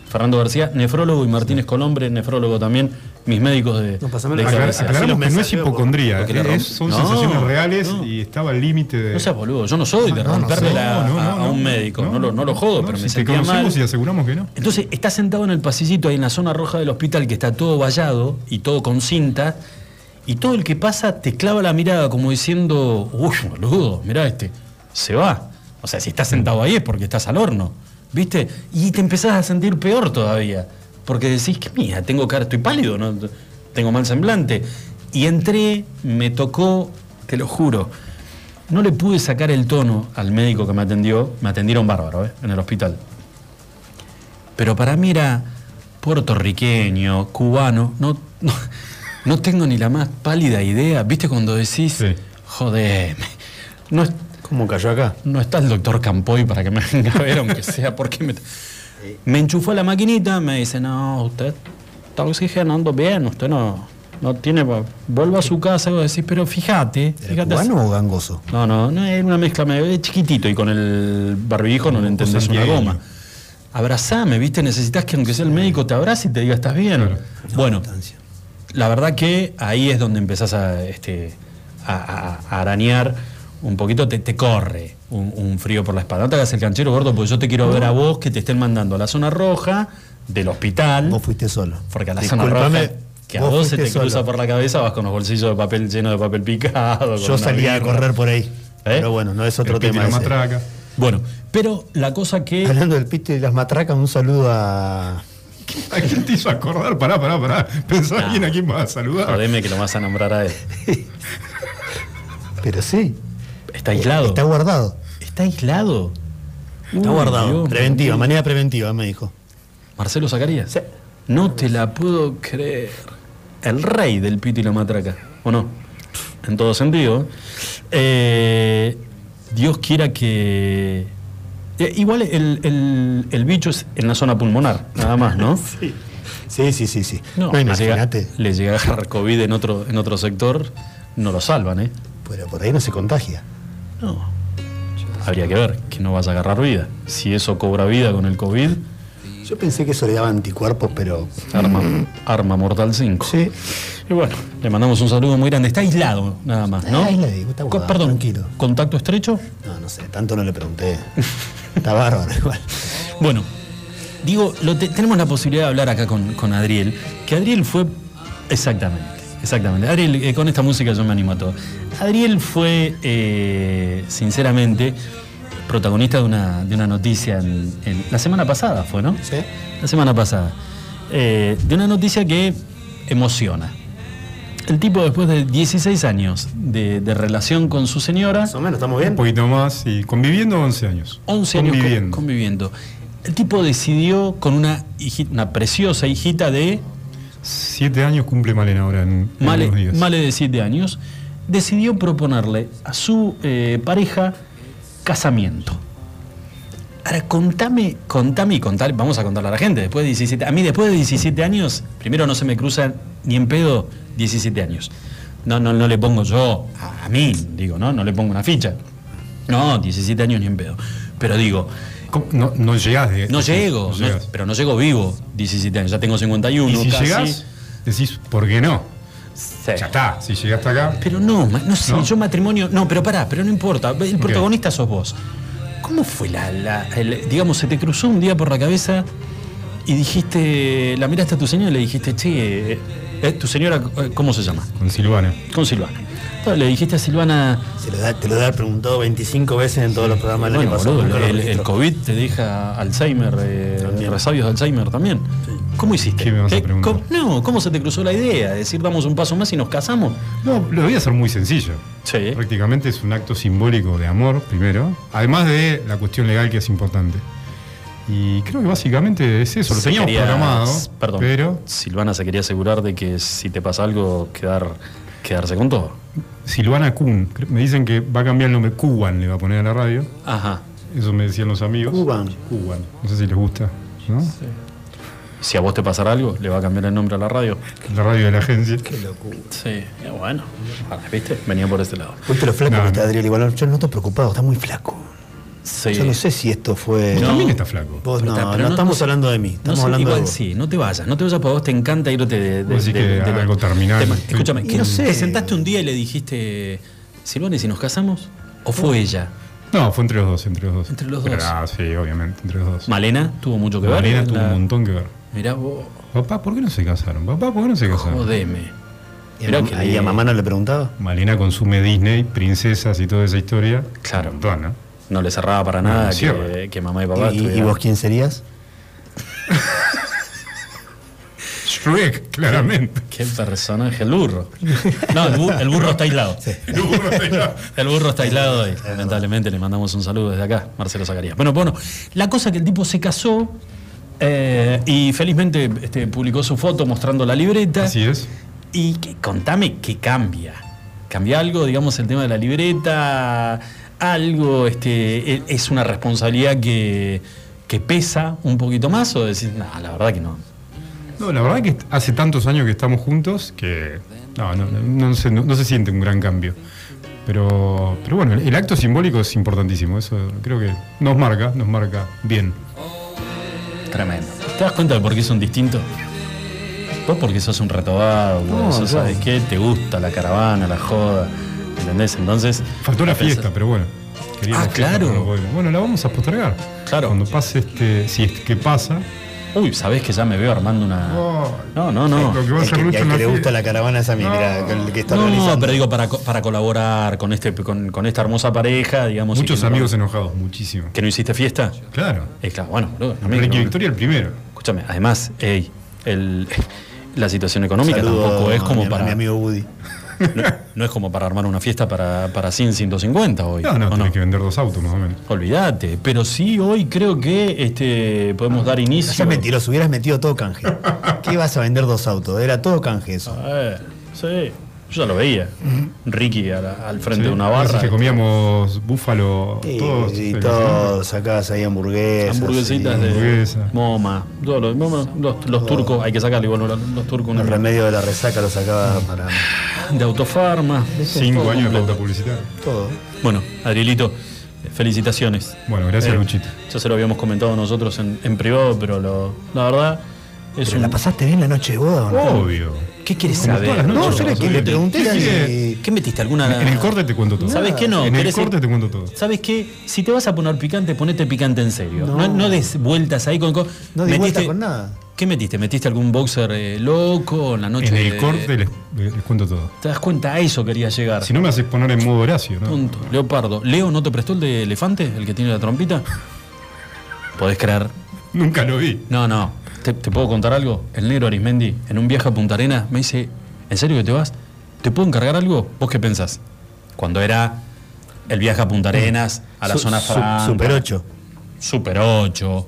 Fernando García, nefrólogo y Martínez Colombre, nefrólogo también. Mis médicos de, No, pasame de la- Aclar- aclaramos que no es hipocondría, porque es- son No, sensaciones reales no. y estaba al límite de. No seas boludo, yo no soy de No, no romperle sé. la- No, no, a, un médico. No, no, lo, no lo jodo, no, pero me si te sentía conocemos mal. y aseguramos que no. Entonces está sentado en el pasillito ahí en la zona roja del hospital que está todo vallado y todo con cinta. Y todo el que pasa te clava la mirada como diciendo, uy, boludo, mirá este, se va. O sea, si estás sentado ahí es porque estás al horno, ¿viste? Y te empezás a sentir peor todavía. Porque decís que mira, tengo cara, estoy pálido, no tengo mal semblante. Y entré, me tocó, te lo juro, no le pude sacar el tono al médico que me atendió, me atendieron bárbaro, ¿eh? en el hospital. Pero para mí era puertorriqueño, cubano, no, no, no tengo ni la más pálida idea. ¿Viste cuando decís, joder, no es- ¿Cómo cayó acá? no está el doctor Campoy para que me venga a ver, aunque sea porque me. Me enchufó la maquinita, me dice, no, usted está oxigenando bien, usted no, no tiene. Vuelva a su casa y vos decís, pero fíjate. fíjate ¿Cubano o gangoso? No, no, no es una mezcla medio chiquitito y con el barbijo no le entendés una goma. Abrazame, ¿viste? Necesitas que aunque sea el médico te abrace y te diga, estás bien. Bueno, la verdad que ahí es donde empezás a, este, a, a- a arañar un poquito, te, te corre un, un frío por la espalda. No te hagas el canchero gordo, porque yo te quiero ver a vos que te estén mandando a la zona roja del hospital. Vos fuiste solo. Porque a la zona roja, que a vos vos se te cruza por la cabeza, vas con los bolsillos de papel llenos de papel picado. Yo salía a correr por ahí. ¿Eh? Pero bueno, no es otro El tema. matraca. Bueno, pero la cosa que. Hablando del pito y las matracas, un saludo a. ¿A quién te hizo acordar? Pará, pará, pará. Pensá bien a quién vas a saludar. Jodeme que lo vas a nombrar a él. Pero sí. Está aislado. Está guardado. ¿Está aislado? Está Uy, guardado. Dios, preventiva, Dios. manera preventiva, me dijo. Marcelo Zacarías. No te la puedo creer. El rey del pito y la matraca. ¿O no? En todo sentido. Eh, Dios quiera que. eh, igual el, el- el bicho es en la zona pulmonar, nada más, ¿no? sí. Sí, sí, sí, sí. No, No, le llega, imagínate. le llega a agarrar COVID en otro, en otro sector, no lo salvan, ¿eh? Pero por ahí no se contagia. No. Habría que ver que no vas a agarrar vida. Si eso cobra vida con el COVID, Yo pensé que eso le daba anticuerpos, pero. arma, arma mortal 5. Sí. Y bueno, le mandamos un saludo muy grande. Está aislado, nada más, ¿no? Está aisladito, está Co- guardado, Perdón, tranquilo. ¿contacto estrecho? No, no sé, tanto no le pregunté. Está bárbaro igual. Bueno, digo, lo te- tenemos la posibilidad de hablar acá con, con Adriel, que Adriel fue. Exactamente, exactamente. Adriel, eh, con esta música yo me animo a todo. Adriel fue, eh, sinceramente, protagonista de una, de una noticia en, en- la semana pasada, ¿fue, no? Sí. La semana pasada. Eh, de una noticia que emociona. El tipo, después de 16 años de, de relación con su señora, Más o menos, ¿estamos bien? Un poquito más y conviviendo 11 años. 11 años co- Conviviendo. conviviendo. El tipo decidió con una, una preciosa hijita de Siete años cumple Malena ahora en, en Male, unos días. Male de 7 años, decidió proponerle a su eh, pareja casamiento. Ahora, contame, contame y contale, vamos a contarle a la gente, después de 17, a mí después de 17 años, primero no se me cruza ni en pedo 17 años. No, no, no le pongo yo, a, a mí, digo, ¿no? No le pongo una ficha. No, 17 años ni en pedo. Pero digo. No, no llegás de. no llego, no pero no llego vivo 17 años, ya tengo 51. Y si casi. llegás, decís, ¿por qué no? Sí. Ya está, si llegaste acá. Pero no, no sé, ¿No? yo matrimonio. No, pero pará, pero no importa. El protagonista sos vos. ¿Cómo fue la, la- el- digamos, se te cruzó un día por la cabeza y dijiste, la miraste a tu señora y le dijiste, che, eh, tu señora, eh, ¿cómo se llama? Con Silvana. Con Silvana. Le dijiste a Silvana, Se lo da- te lo he preguntado 25 veces en todos los programas del bueno, año pasado. boludo, el, el. COVID te deja Alzheimer, eh, resabios de Alzheimer también. ¿Cómo hiciste? ¿Qué me vas a preguntar? cómo- no, ¿cómo se te cruzó la idea? de Decir, damos un paso más y nos casamos. No, lo voy a hacer muy sencillo. Sí. Prácticamente es un acto simbólico de amor, primero. Además de la cuestión legal que es importante. Y creo que básicamente es eso. Lo Se teníamos programado. Perdón. Pero Silvana se quería asegurar de que si te pasa algo, quedar, quedarse con todo. Silvana Kuhn, me dicen que va a cambiar el nombre. Kuban le va a poner a la radio. Ajá. Eso me decían los amigos. Kuban. Kuban. No sé si les gusta. ¿no? Si a vos te pasara algo, le va a cambiar el nombre a la radio. La radio de la agencia. Qué locura. Sí, bueno. Ahora, ¿Viste? Venía por este lado. Viste lo flaco No, que está. Adriel, igual yo no estoy preocupado, está muy flaco. Sí. Yo no sé si esto fue. Vos también está flaco. Vos Pero no, está- no, pero no- estamos no- hablando de mí, No estamos sé, hablando igual de vos. sí, no te vayas, no te vayas porque a vos te encanta irte de, de, Vos decís de- que de- algo terminal. Escúchame, Y que no sé. ¿te sentaste un día y le dijiste, Silvana, ¿y si nos casamos? ¿O fue ella? No, fue entre los dos, entre los dos. Entre los Pero, dos. ah, sí, obviamente, entre los dos. Malena tuvo mucho que ver. Malena en tuvo la- un montón que ver. Mirá vos, Papá, ¿por qué no se casaron? Papá, ¿por qué no se casaron? jodeme. ¿Y a, que ahí a mamá no le preguntaba? Malena consume Disney, princesas y toda esa historia. Claro. Un montón, ¿no? No le cerraba para nada no que, que mamá y papá ¿Y, vos quién serías? Shrek, claramente. Qué personaje, el burro. No, el, bu- el burro está aislado. El burro está aislado. El burro está aislado y lamentablemente le mandamos un saludo desde acá, Marcelo Zacarías. Bueno, bueno, la cosa que el tipo se casó eh, y felizmente este, publicó su foto mostrando la libreta. Así es. Y que- contame qué cambia. ¿Cambia algo, digamos, el tema de la libreta? ¿Algo este, e- es una responsabilidad que, que pesa un poquito más? ¿O decís, no, la verdad que no? No, la verdad que hace tantos años que estamos juntos que no, no, no, no se, no- no se siente un gran cambio. Pero, pero bueno, el, el acto simbólico es importantísimo. Eso creo que nos marca, nos marca bien. Tremendo. ¿Te das cuenta de por qué son distintos? Vos porque sos un retobado, No, vos yo- sabes qué, te gusta la caravana, la joda, ¿entendés? Entonces... Faltó la fiesta, pero bueno. Ah, fiesta, claro. no bueno, la vamos a postergar. Claro. Cuando pase este, si es que pasa. Uy, sabés que ya me veo armando una... No, no, no. Lo que va a Es hacer que, que le gusta la caravana es a mí, mira, el que está No, organizando. pero digo para, para colaborar con este con, con esta hermosa pareja, digamos. Muchos que no- amigos enojados, muchísimo. ¿Que no hiciste fiesta? Claro. Eh, claro, bueno, boludo, Ricky no- Victoria el primero. Escúchame, además, ey, el, la situación económica Saludo tampoco es a como a para. mi amigo Woody. No, no es como para armar una fiesta para, para 100, 150 hoy. No, no, ¿o tenés que vender dos autos más o menos. Olvídate, pero sí hoy creo que este podemos dar inicio. mentiroso, hubieras metido todo canje. ¿Qué ibas a vender dos autos? Era todo canje eso. A ver, sí, yo ya lo veía. Ricky al, al frente Sí, de una barra. que comíamos búfalo Sí, todos. y todos sacabas ahí hamburguesas. Hamburguesitas y- de Hamburguesa. Moma, todo lo- Moma, los, los turcos, hay que sacarle igual los, los turcos El remedio de la resaca lo sacaba para de autofarma. Cinco años de pauta publicitaria. todo. Bueno, Adrielito, felicitaciones. Bueno, gracias, Eh, Luchito. Ya se lo habíamos comentado nosotros en, en privado, pero lo- la verdad es ¿Pero un... la pasaste bien la noche de boda o no? Obvio. ¿Qué quieres saber? No, yo le obvio. pregunté ¿Qué metiste alguna...? En el corte te cuento todo. ¿Sabes qué no? En el ¿Querés- corte te cuento todo. ¿Sabes qué? Si te vas a poner picante, ponete picante en serio. No, No. no des vueltas ahí con... con- No di vuelta metiste- con nada. ¿Qué metiste? ¿Metiste algún boxer eh, loco en la noche? En el de- corte les, les cuento todo. ¿Te das cuenta? A eso quería llegar. Si no me haces poner en modo Horacio, ¿no? Punto. Leopardo. ¿Leo no te prestó el de elefante, el que tiene la trompita? ¿Podés creer? Nunca lo vi. No, no. ¿Te, te puedo contar algo? El negro Arismendi, en un viaje a Punta Arenas, me dice, ¿en serio que te vas? ¿Te puedo encargar algo? ¿Vos qué pensás? Cuando era el viaje a Punta Arenas, a la Su- zona su- franca. Super 8. Super 8,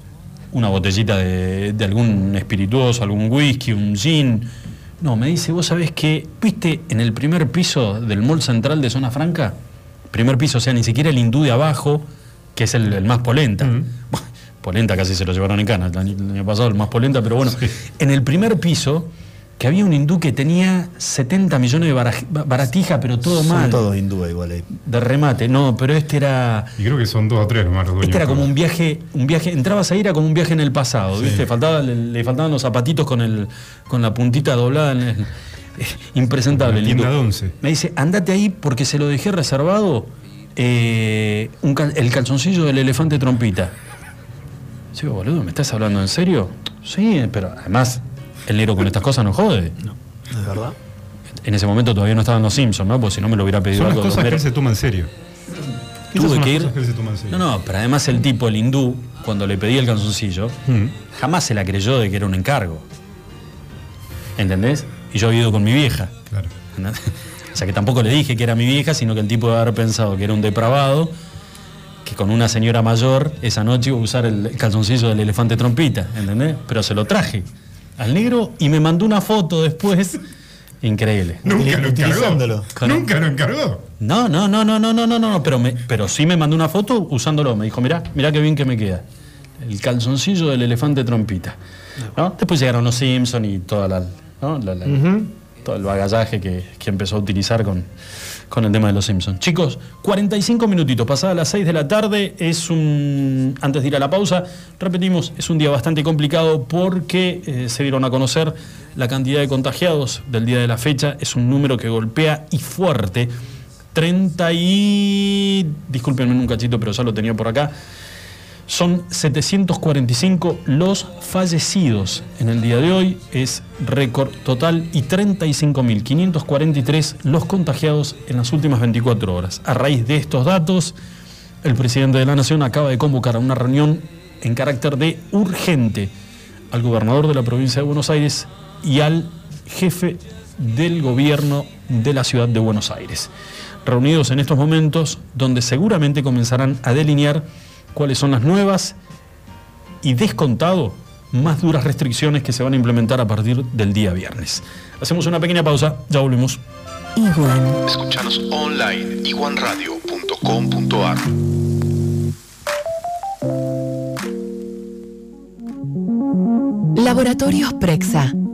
una botellita de, de algún espirituoso, algún whisky, un gin. No, me dice, vos sabés que, viste, en el primer piso del mall central de Zona Franca, primer piso, o sea, ni siquiera el hindú de abajo, que es el, el más polenta. Polenta casi se lo llevaron en cana el año, el año pasado, el más polenta, pero bueno, en el primer piso, que había un hindú que tenía 70 millones de baraj- baratija, pero todo Son mal. todos hindúes igual ahí. De remate, no, pero este era. Y creo que son dos o tres nomás los dueños. Este era como un viaje, un viaje, entrabas ahí, era como un viaje en el pasado, Sí. ¿viste? Faltaba, le, le faltaban los zapatitos con el, con la puntita doblada en el- impresentable. La tienda hindú. de once. Me dice, andate ahí porque se lo dejé reservado eh, un cal- el calzoncillo del elefante trompita. Sí, boludo, ¿me estás hablando en serio? Sí, pero además, el negro con estas cosas no jode. ¿Es verdad? En ese momento todavía no estaban los Simpsons, ¿no? Porque si no me lo hubiera pedido Son las algo de cosas que él se toma en serio. Tuve las que ir. cosas que él se toma en serio. No, no, pero además el tipo, el hindú, cuando le pedí el calzoncillo, Mm. jamás se la creyó de que era un encargo. ¿Entendés? Y yo había ido con mi vieja. Claro. ¿entendés? O sea que tampoco le dije que era mi vieja, sino que el tipo debe haber pensado que era un depravado, que con una señora mayor esa noche iba a usar el calzoncillo del elefante trompita, ¿entendés? Pero se lo traje al negro y me mandó una foto después. Increíble. Nunca lo encargó. Nunca lo encargó. No, no, no, no, no, no, no, no, pero, me, pero sí me mandó una foto usándolo. Me dijo, mirá, mirá qué bien que me queda. El calzoncillo del elefante trompita. ¿No? Después llegaron los Simpson y toda la, ¿no? La- la- todo el bagallaje que, que empezó a utilizar con, con el tema de los Simpsons. Chicos, 45 minutitos, pasadas las 6 de la tarde, es un. Antes de ir a la pausa, repetimos, es un día bastante complicado porque eh, se dieron a conocer la cantidad de contagiados del día de la fecha. Es un número que golpea y fuerte. 30 y. Discúlpenme un cachito, pero ya lo tenía por acá. Son 745 los fallecidos en el día de hoy, es récord total, y 35.543 los contagiados en las últimas 24 horas. A raíz de estos datos, el presidente de la Nación acaba de convocar a una reunión en carácter de urgente al gobernador de la provincia de Buenos Aires y al jefe del gobierno de la ciudad de Buenos Aires. Reunidos en estos momentos donde seguramente comenzarán a delinear cuáles son las nuevas y descontado más duras restricciones que se van a implementar a partir del día viernes. Hacemos una pequeña pausa, ya volvemos. Iguan. Escuchanos online iguanradio.com.ar. Laboratorios Prexa.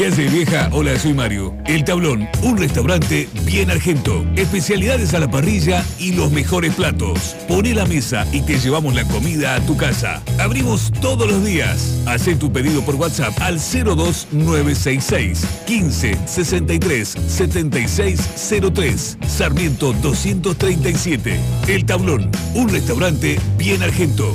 ¿Qué hace vieja? Hola, soy Mario. El Tablón, un restaurante bien argento. Especialidades a la parrilla y los mejores platos. Poné la mesa y te llevamos la comida a tu casa. Abrimos todos los días. Haz tu pedido por WhatsApp al 02966 15 63 76 03. Sarmiento 237. El Tablón, un restaurante bien argento.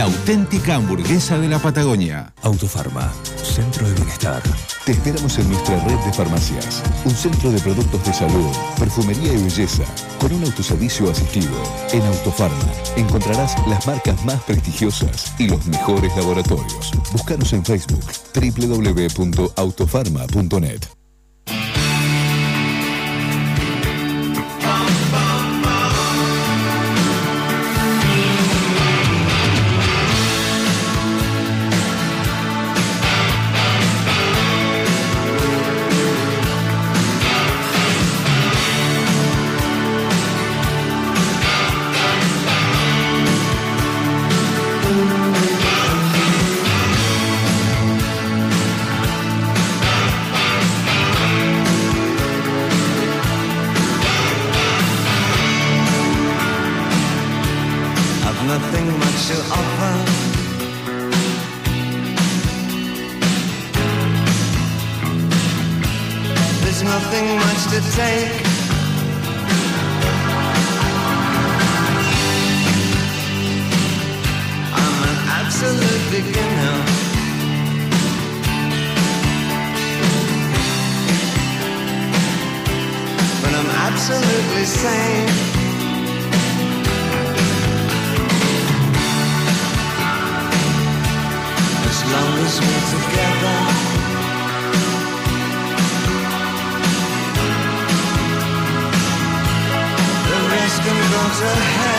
auténtica hamburguesa de la Patagonia. Autofarma, Centro de Bienestar. Te esperamos en nuestra red de farmacias. Un centro de productos de salud, perfumería y belleza, con un autoservicio asistido. En Autofarma encontrarás las marcas más prestigiosas y los mejores laboratorios. Búscanos en Facebook www.autofarma.net. a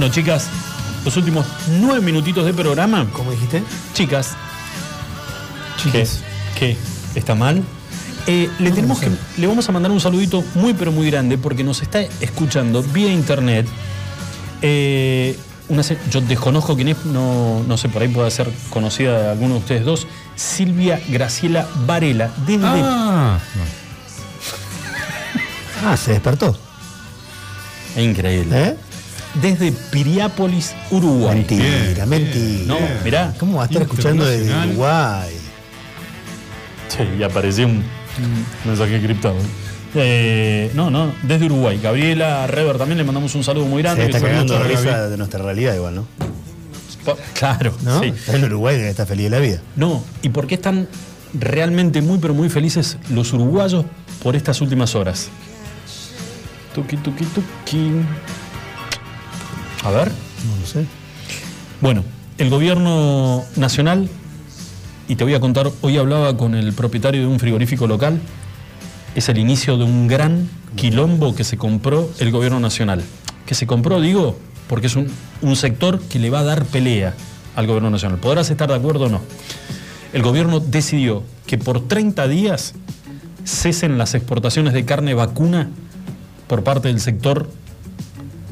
Bueno, chicas, los últimos nueve minutitos de programa. ¿Cómo dijiste? Chicas. Chicas. ¿Qué? ¿Está mal? Eh, le, tenemos que, le vamos a mandar un saludito muy pero muy grande porque nos está escuchando vía internet. Eh, una yo desconozco quién es, no, no sé, por ahí puede ser conocida de alguno de ustedes dos. Silvia Graciela Varela, desde. Ah, Ah, se despertó. Increíble. ¿Eh? Desde Piriápolis, Uruguay. Mentira, mentira. No, mirá. ¿Cómo va a estar escuchando desde. Uruguay? Sí, y apareció un, mensaje encriptado. Eh, no, no, desde Uruguay. Gabriela Rever también le mandamos un saludo muy grande. Se está cagando de risa de nuestra realidad igual, ¿no? Pa- Claro, ¿No? sí. Está en Uruguay que está feliz de la vida. No, ¿y por qué están realmente muy, pero muy felices los uruguayos por estas últimas horas? Tuki, tuki, tuki. A ver. No lo sé. Bueno, el gobierno nacional, y te voy a contar, hoy hablaba con el propietario de un frigorífico local, es el inicio de un gran quilombo que se compró el gobierno nacional. Que se compró, digo, porque es un, un sector que le va a dar pelea al gobierno nacional. Podrás estar de acuerdo o no. El gobierno decidió que por 30 días cesen las exportaciones de carne vacuna por parte del sector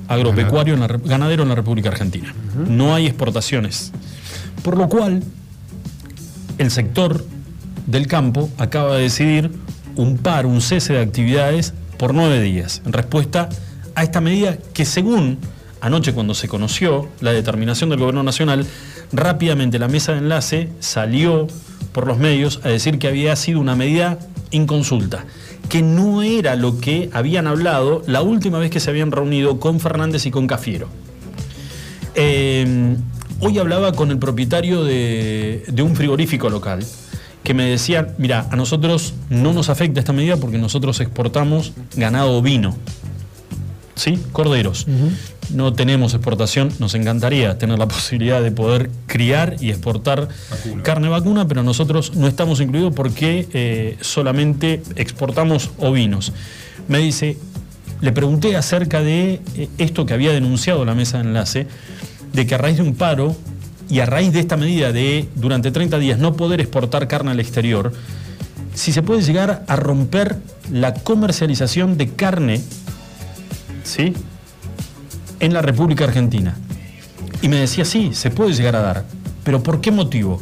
agropecuario, en la ganadero en la República Argentina. No hay exportaciones. Por lo cual, el sector del campo acaba de decidir un par, un cese de actividades por nueve días, en respuesta a esta medida que según anoche cuando se conoció la determinación del Gobierno Nacional, rápidamente la mesa de enlace salió por los medios a decir que había sido una medida inconsulta, que no era lo que habían hablado la última vez que se habían reunido con Fernández y con Cafiero. Eh, hoy hablaba con el propietario de, de un frigorífico local que me decía, mira, a nosotros no nos afecta esta medida porque nosotros exportamos ganado ovino, ¿sí? Corderos. No tenemos exportación, nos encantaría tener la posibilidad de poder criar y exportar carne vacuna, pero nosotros no estamos incluidos porque eh, solamente exportamos ovinos. Me dice, le pregunté acerca de eh, esto que había denunciado la mesa de enlace, de que a raíz de un paro y a raíz de esta medida de durante 30 días no poder exportar carne al exterior, si se puede llegar a romper la comercialización de carne, ¿sí? En la República Argentina. Y me decía, sí, se puede llegar a dar. ¿Pero por qué motivo?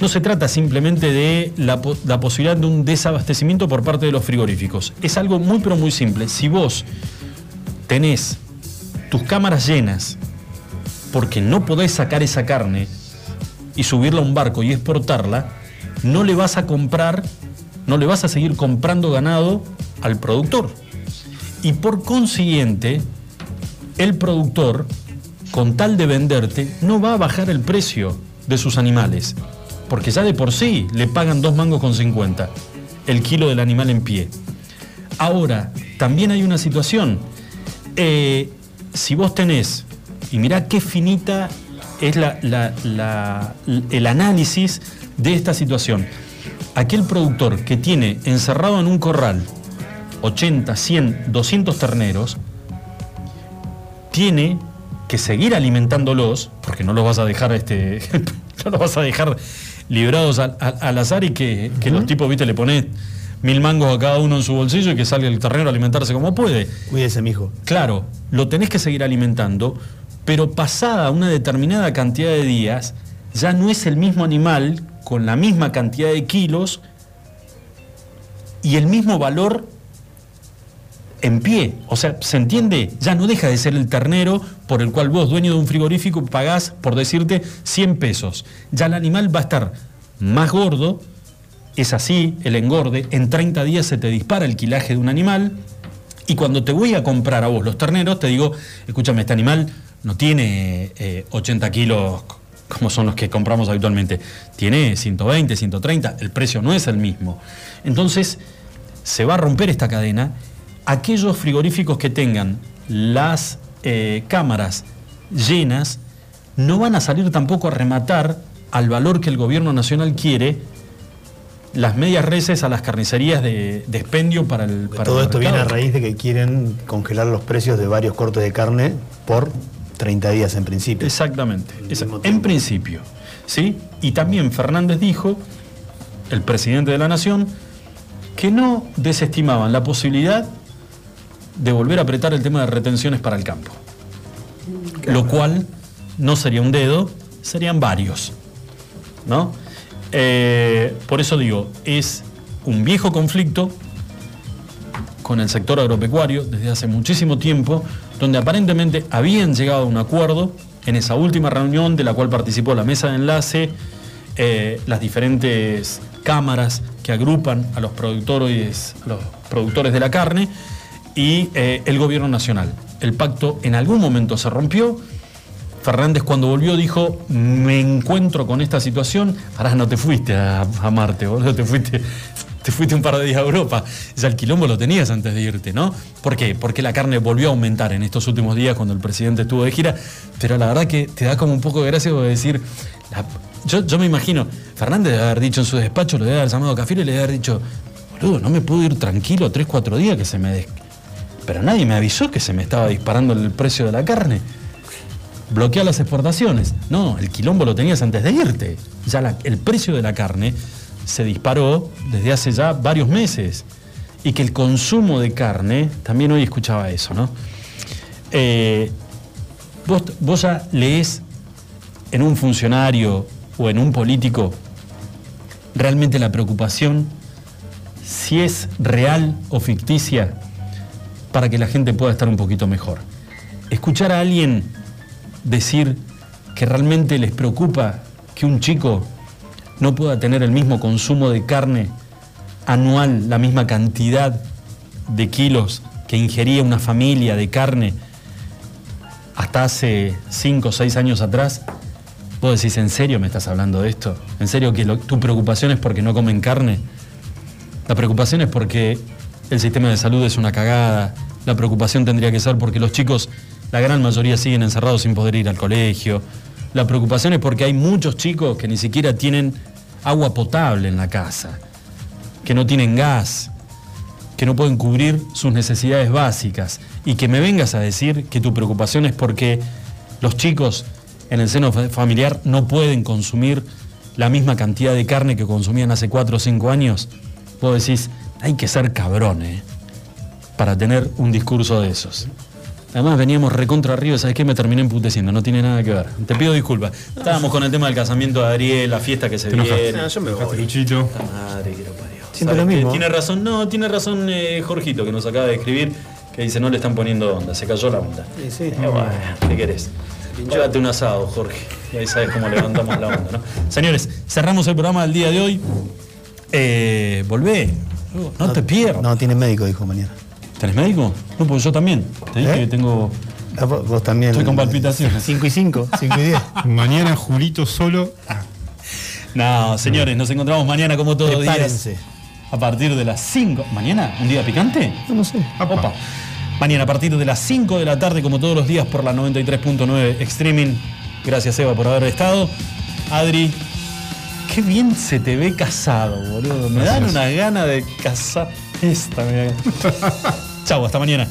No se trata simplemente de la, la posibilidad de un desabastecimiento por parte de los frigoríficos. Es algo muy pero muy simple. Si vos tenés tus cámaras llenas porque no podés sacar esa carne y subirla a un barco y exportarla, no le vas a comprar, no le vas a seguir comprando ganado al productor. Y por consiguiente, el productor, con tal de venderte, no va a bajar el precio de sus animales. Porque ya de por sí le pagan dos mangos con 50 el kilo del animal en pie. Ahora, también hay una situación. Eh, si vos tenés, y mirá qué finita es la- el análisis de esta situación. Aquel productor que tiene encerrado en un corral 80, 100, 200 terneros, tiene que seguir alimentándolos, porque no los vas a dejar, este, no los vas a dejar librados al, al- al azar y que, que los tipos, viste, le pones mil mangos a cada uno en su bolsillo y que salga el ternero a alimentarse como puede. Cuídese, mijo. Claro, lo tenés que seguir alimentando, pero pasada una determinada cantidad de días, ya no es el mismo animal con la misma cantidad de kilos y el mismo valor en pie. O sea, ¿se entiende? Ya no deja de ser el ternero por el cual vos, dueño de un frigorífico, pagás, por decirte, 100 pesos. Ya el animal va a estar más gordo, es así, el engorde, en 30 días se te dispara el quilaje de un animal, y cuando te voy a comprar a vos los terneros, te digo, escúchame, este animal no tiene eh, 80 kilos como son los que compramos habitualmente, tiene 120, 130, el precio no es el mismo. Entonces, se va a romper esta cadena. Aquellos frigoríficos que tengan las eh, cámaras llenas no van a salir tampoco a rematar al valor que el gobierno nacional quiere las medias reses a las carnicerías de, de expendio para el para Todo el esto viene a raíz de que quieren congelar los precios de varios cortes de carne por 30 días en principio. Exactamente. En principio. ¿sí? Y también Fernández dijo, el presidente de la Nación, que no desestimaban la posibilidad de volver a apretar el tema de retenciones para el campo. Lo cual no sería un dedo, serían varios. ¿No? Eh, por eso digo, es un viejo conflicto con el sector agropecuario desde hace muchísimo tiempo, donde aparentemente habían llegado a un acuerdo en esa última reunión de la cual participó la mesa de enlace, eh, las diferentes cámaras que agrupan a los productores, a los productores de la carne y eh, el gobierno nacional. El pacto en algún momento se rompió. Fernández cuando volvió dijo, me encuentro con esta situación, ahora no te fuiste a, a Marte, boludo, te fuiste, te fuiste un par de días a Europa. Ya el quilombo lo tenías antes de irte, ¿no? ¿Por qué? Porque la carne volvió a aumentar en estos últimos días cuando el presidente estuvo de gira, pero la verdad que te da como un poco de gracia de decir, yo, yo me imagino, Fernández debe haber dicho en su despacho, lo debe haber llamado a Cafiero y le debe haber dicho, boludo, no me puedo ir tranquilo tres, cuatro días que se me des... Pero nadie me avisó que se me estaba disparando el precio de la carne. Bloquea las exportaciones. No, el quilombo lo tenías antes de irte. Ya el precio de la carne se disparó desde hace ya varios meses. Y que el consumo de carne, también hoy escuchaba eso, ¿no? Eh, vos, vos ya lees en un funcionario o en un político realmente la preocupación si es real o ficticia para que la gente pueda estar un poquito mejor. Escuchar a alguien decir que realmente les preocupa que un chico no pueda tener el mismo consumo de carne anual, la misma cantidad de kilos que ingería una familia de carne hasta hace 5 o 6 años atrás, vos decís, ¿en serio me estás hablando de esto? ¿En serio que tu preocupación es porque no comen carne? La preocupación es porque el sistema de salud es una cagada. La preocupación tendría que ser porque los chicos, la gran mayoría, siguen encerrados sin poder ir al colegio. La preocupación es porque hay muchos chicos que ni siquiera tienen agua potable en la casa, que no tienen gas, que no pueden cubrir sus necesidades básicas. Y que me vengas a decir que tu preocupación es porque los chicos en el seno fa- familiar no pueden consumir la misma cantidad de carne que consumían hace 4 o 5 años. Vos decís, hay que ser cabrón, ¿eh? Para tener un discurso de esos. Además veníamos recontra arriba, ¿sabes qué? Me terminé emputeciendo, no tiene nada que ver. Te pido disculpas. Estábamos con el tema del casamiento de Adriel, la fiesta que se viene. Ah, yo me voy. Luchito. Madre, que lo parió. Siempre ¿Sabes lo qué? mismo. Tiene razón, no, tiene razón eh, Jorgito, que nos acaba de escribir, que dice, no le están poniendo onda, se cayó la onda. Sí, sí. Eh, bueno, ¿qué querés? Llévate un asado, Jorge. Y ahí sabes cómo levantamos la onda, ¿no? Señores, cerramos el programa del día de hoy. Eh, volvé. No, te pierdas. No, tiene médico, dijo mañana. ¿Tenés médico? No, porque yo también. Te dije ¿Eh? que tengo. Ah, vos, también. Estoy con palpitaciones. 5 y 5, 5 y 10. Mañana Julito solo. No, señores, nos encontramos mañana como todos los días. A partir de las 5. ¿Mañana? ¿Un día picante? No, no sé. Opa. Mañana a partir de las 5 de la tarde, como todos los días, por la 93.9 Streaming. Gracias, Eva, por haber estado. Adri, qué bien se te ve casado, boludo. Me dan una gana de casar. Esta me da- Chau, hasta mañana.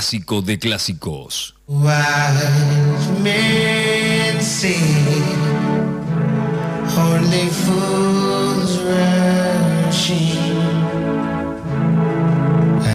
Clásico de clásicos.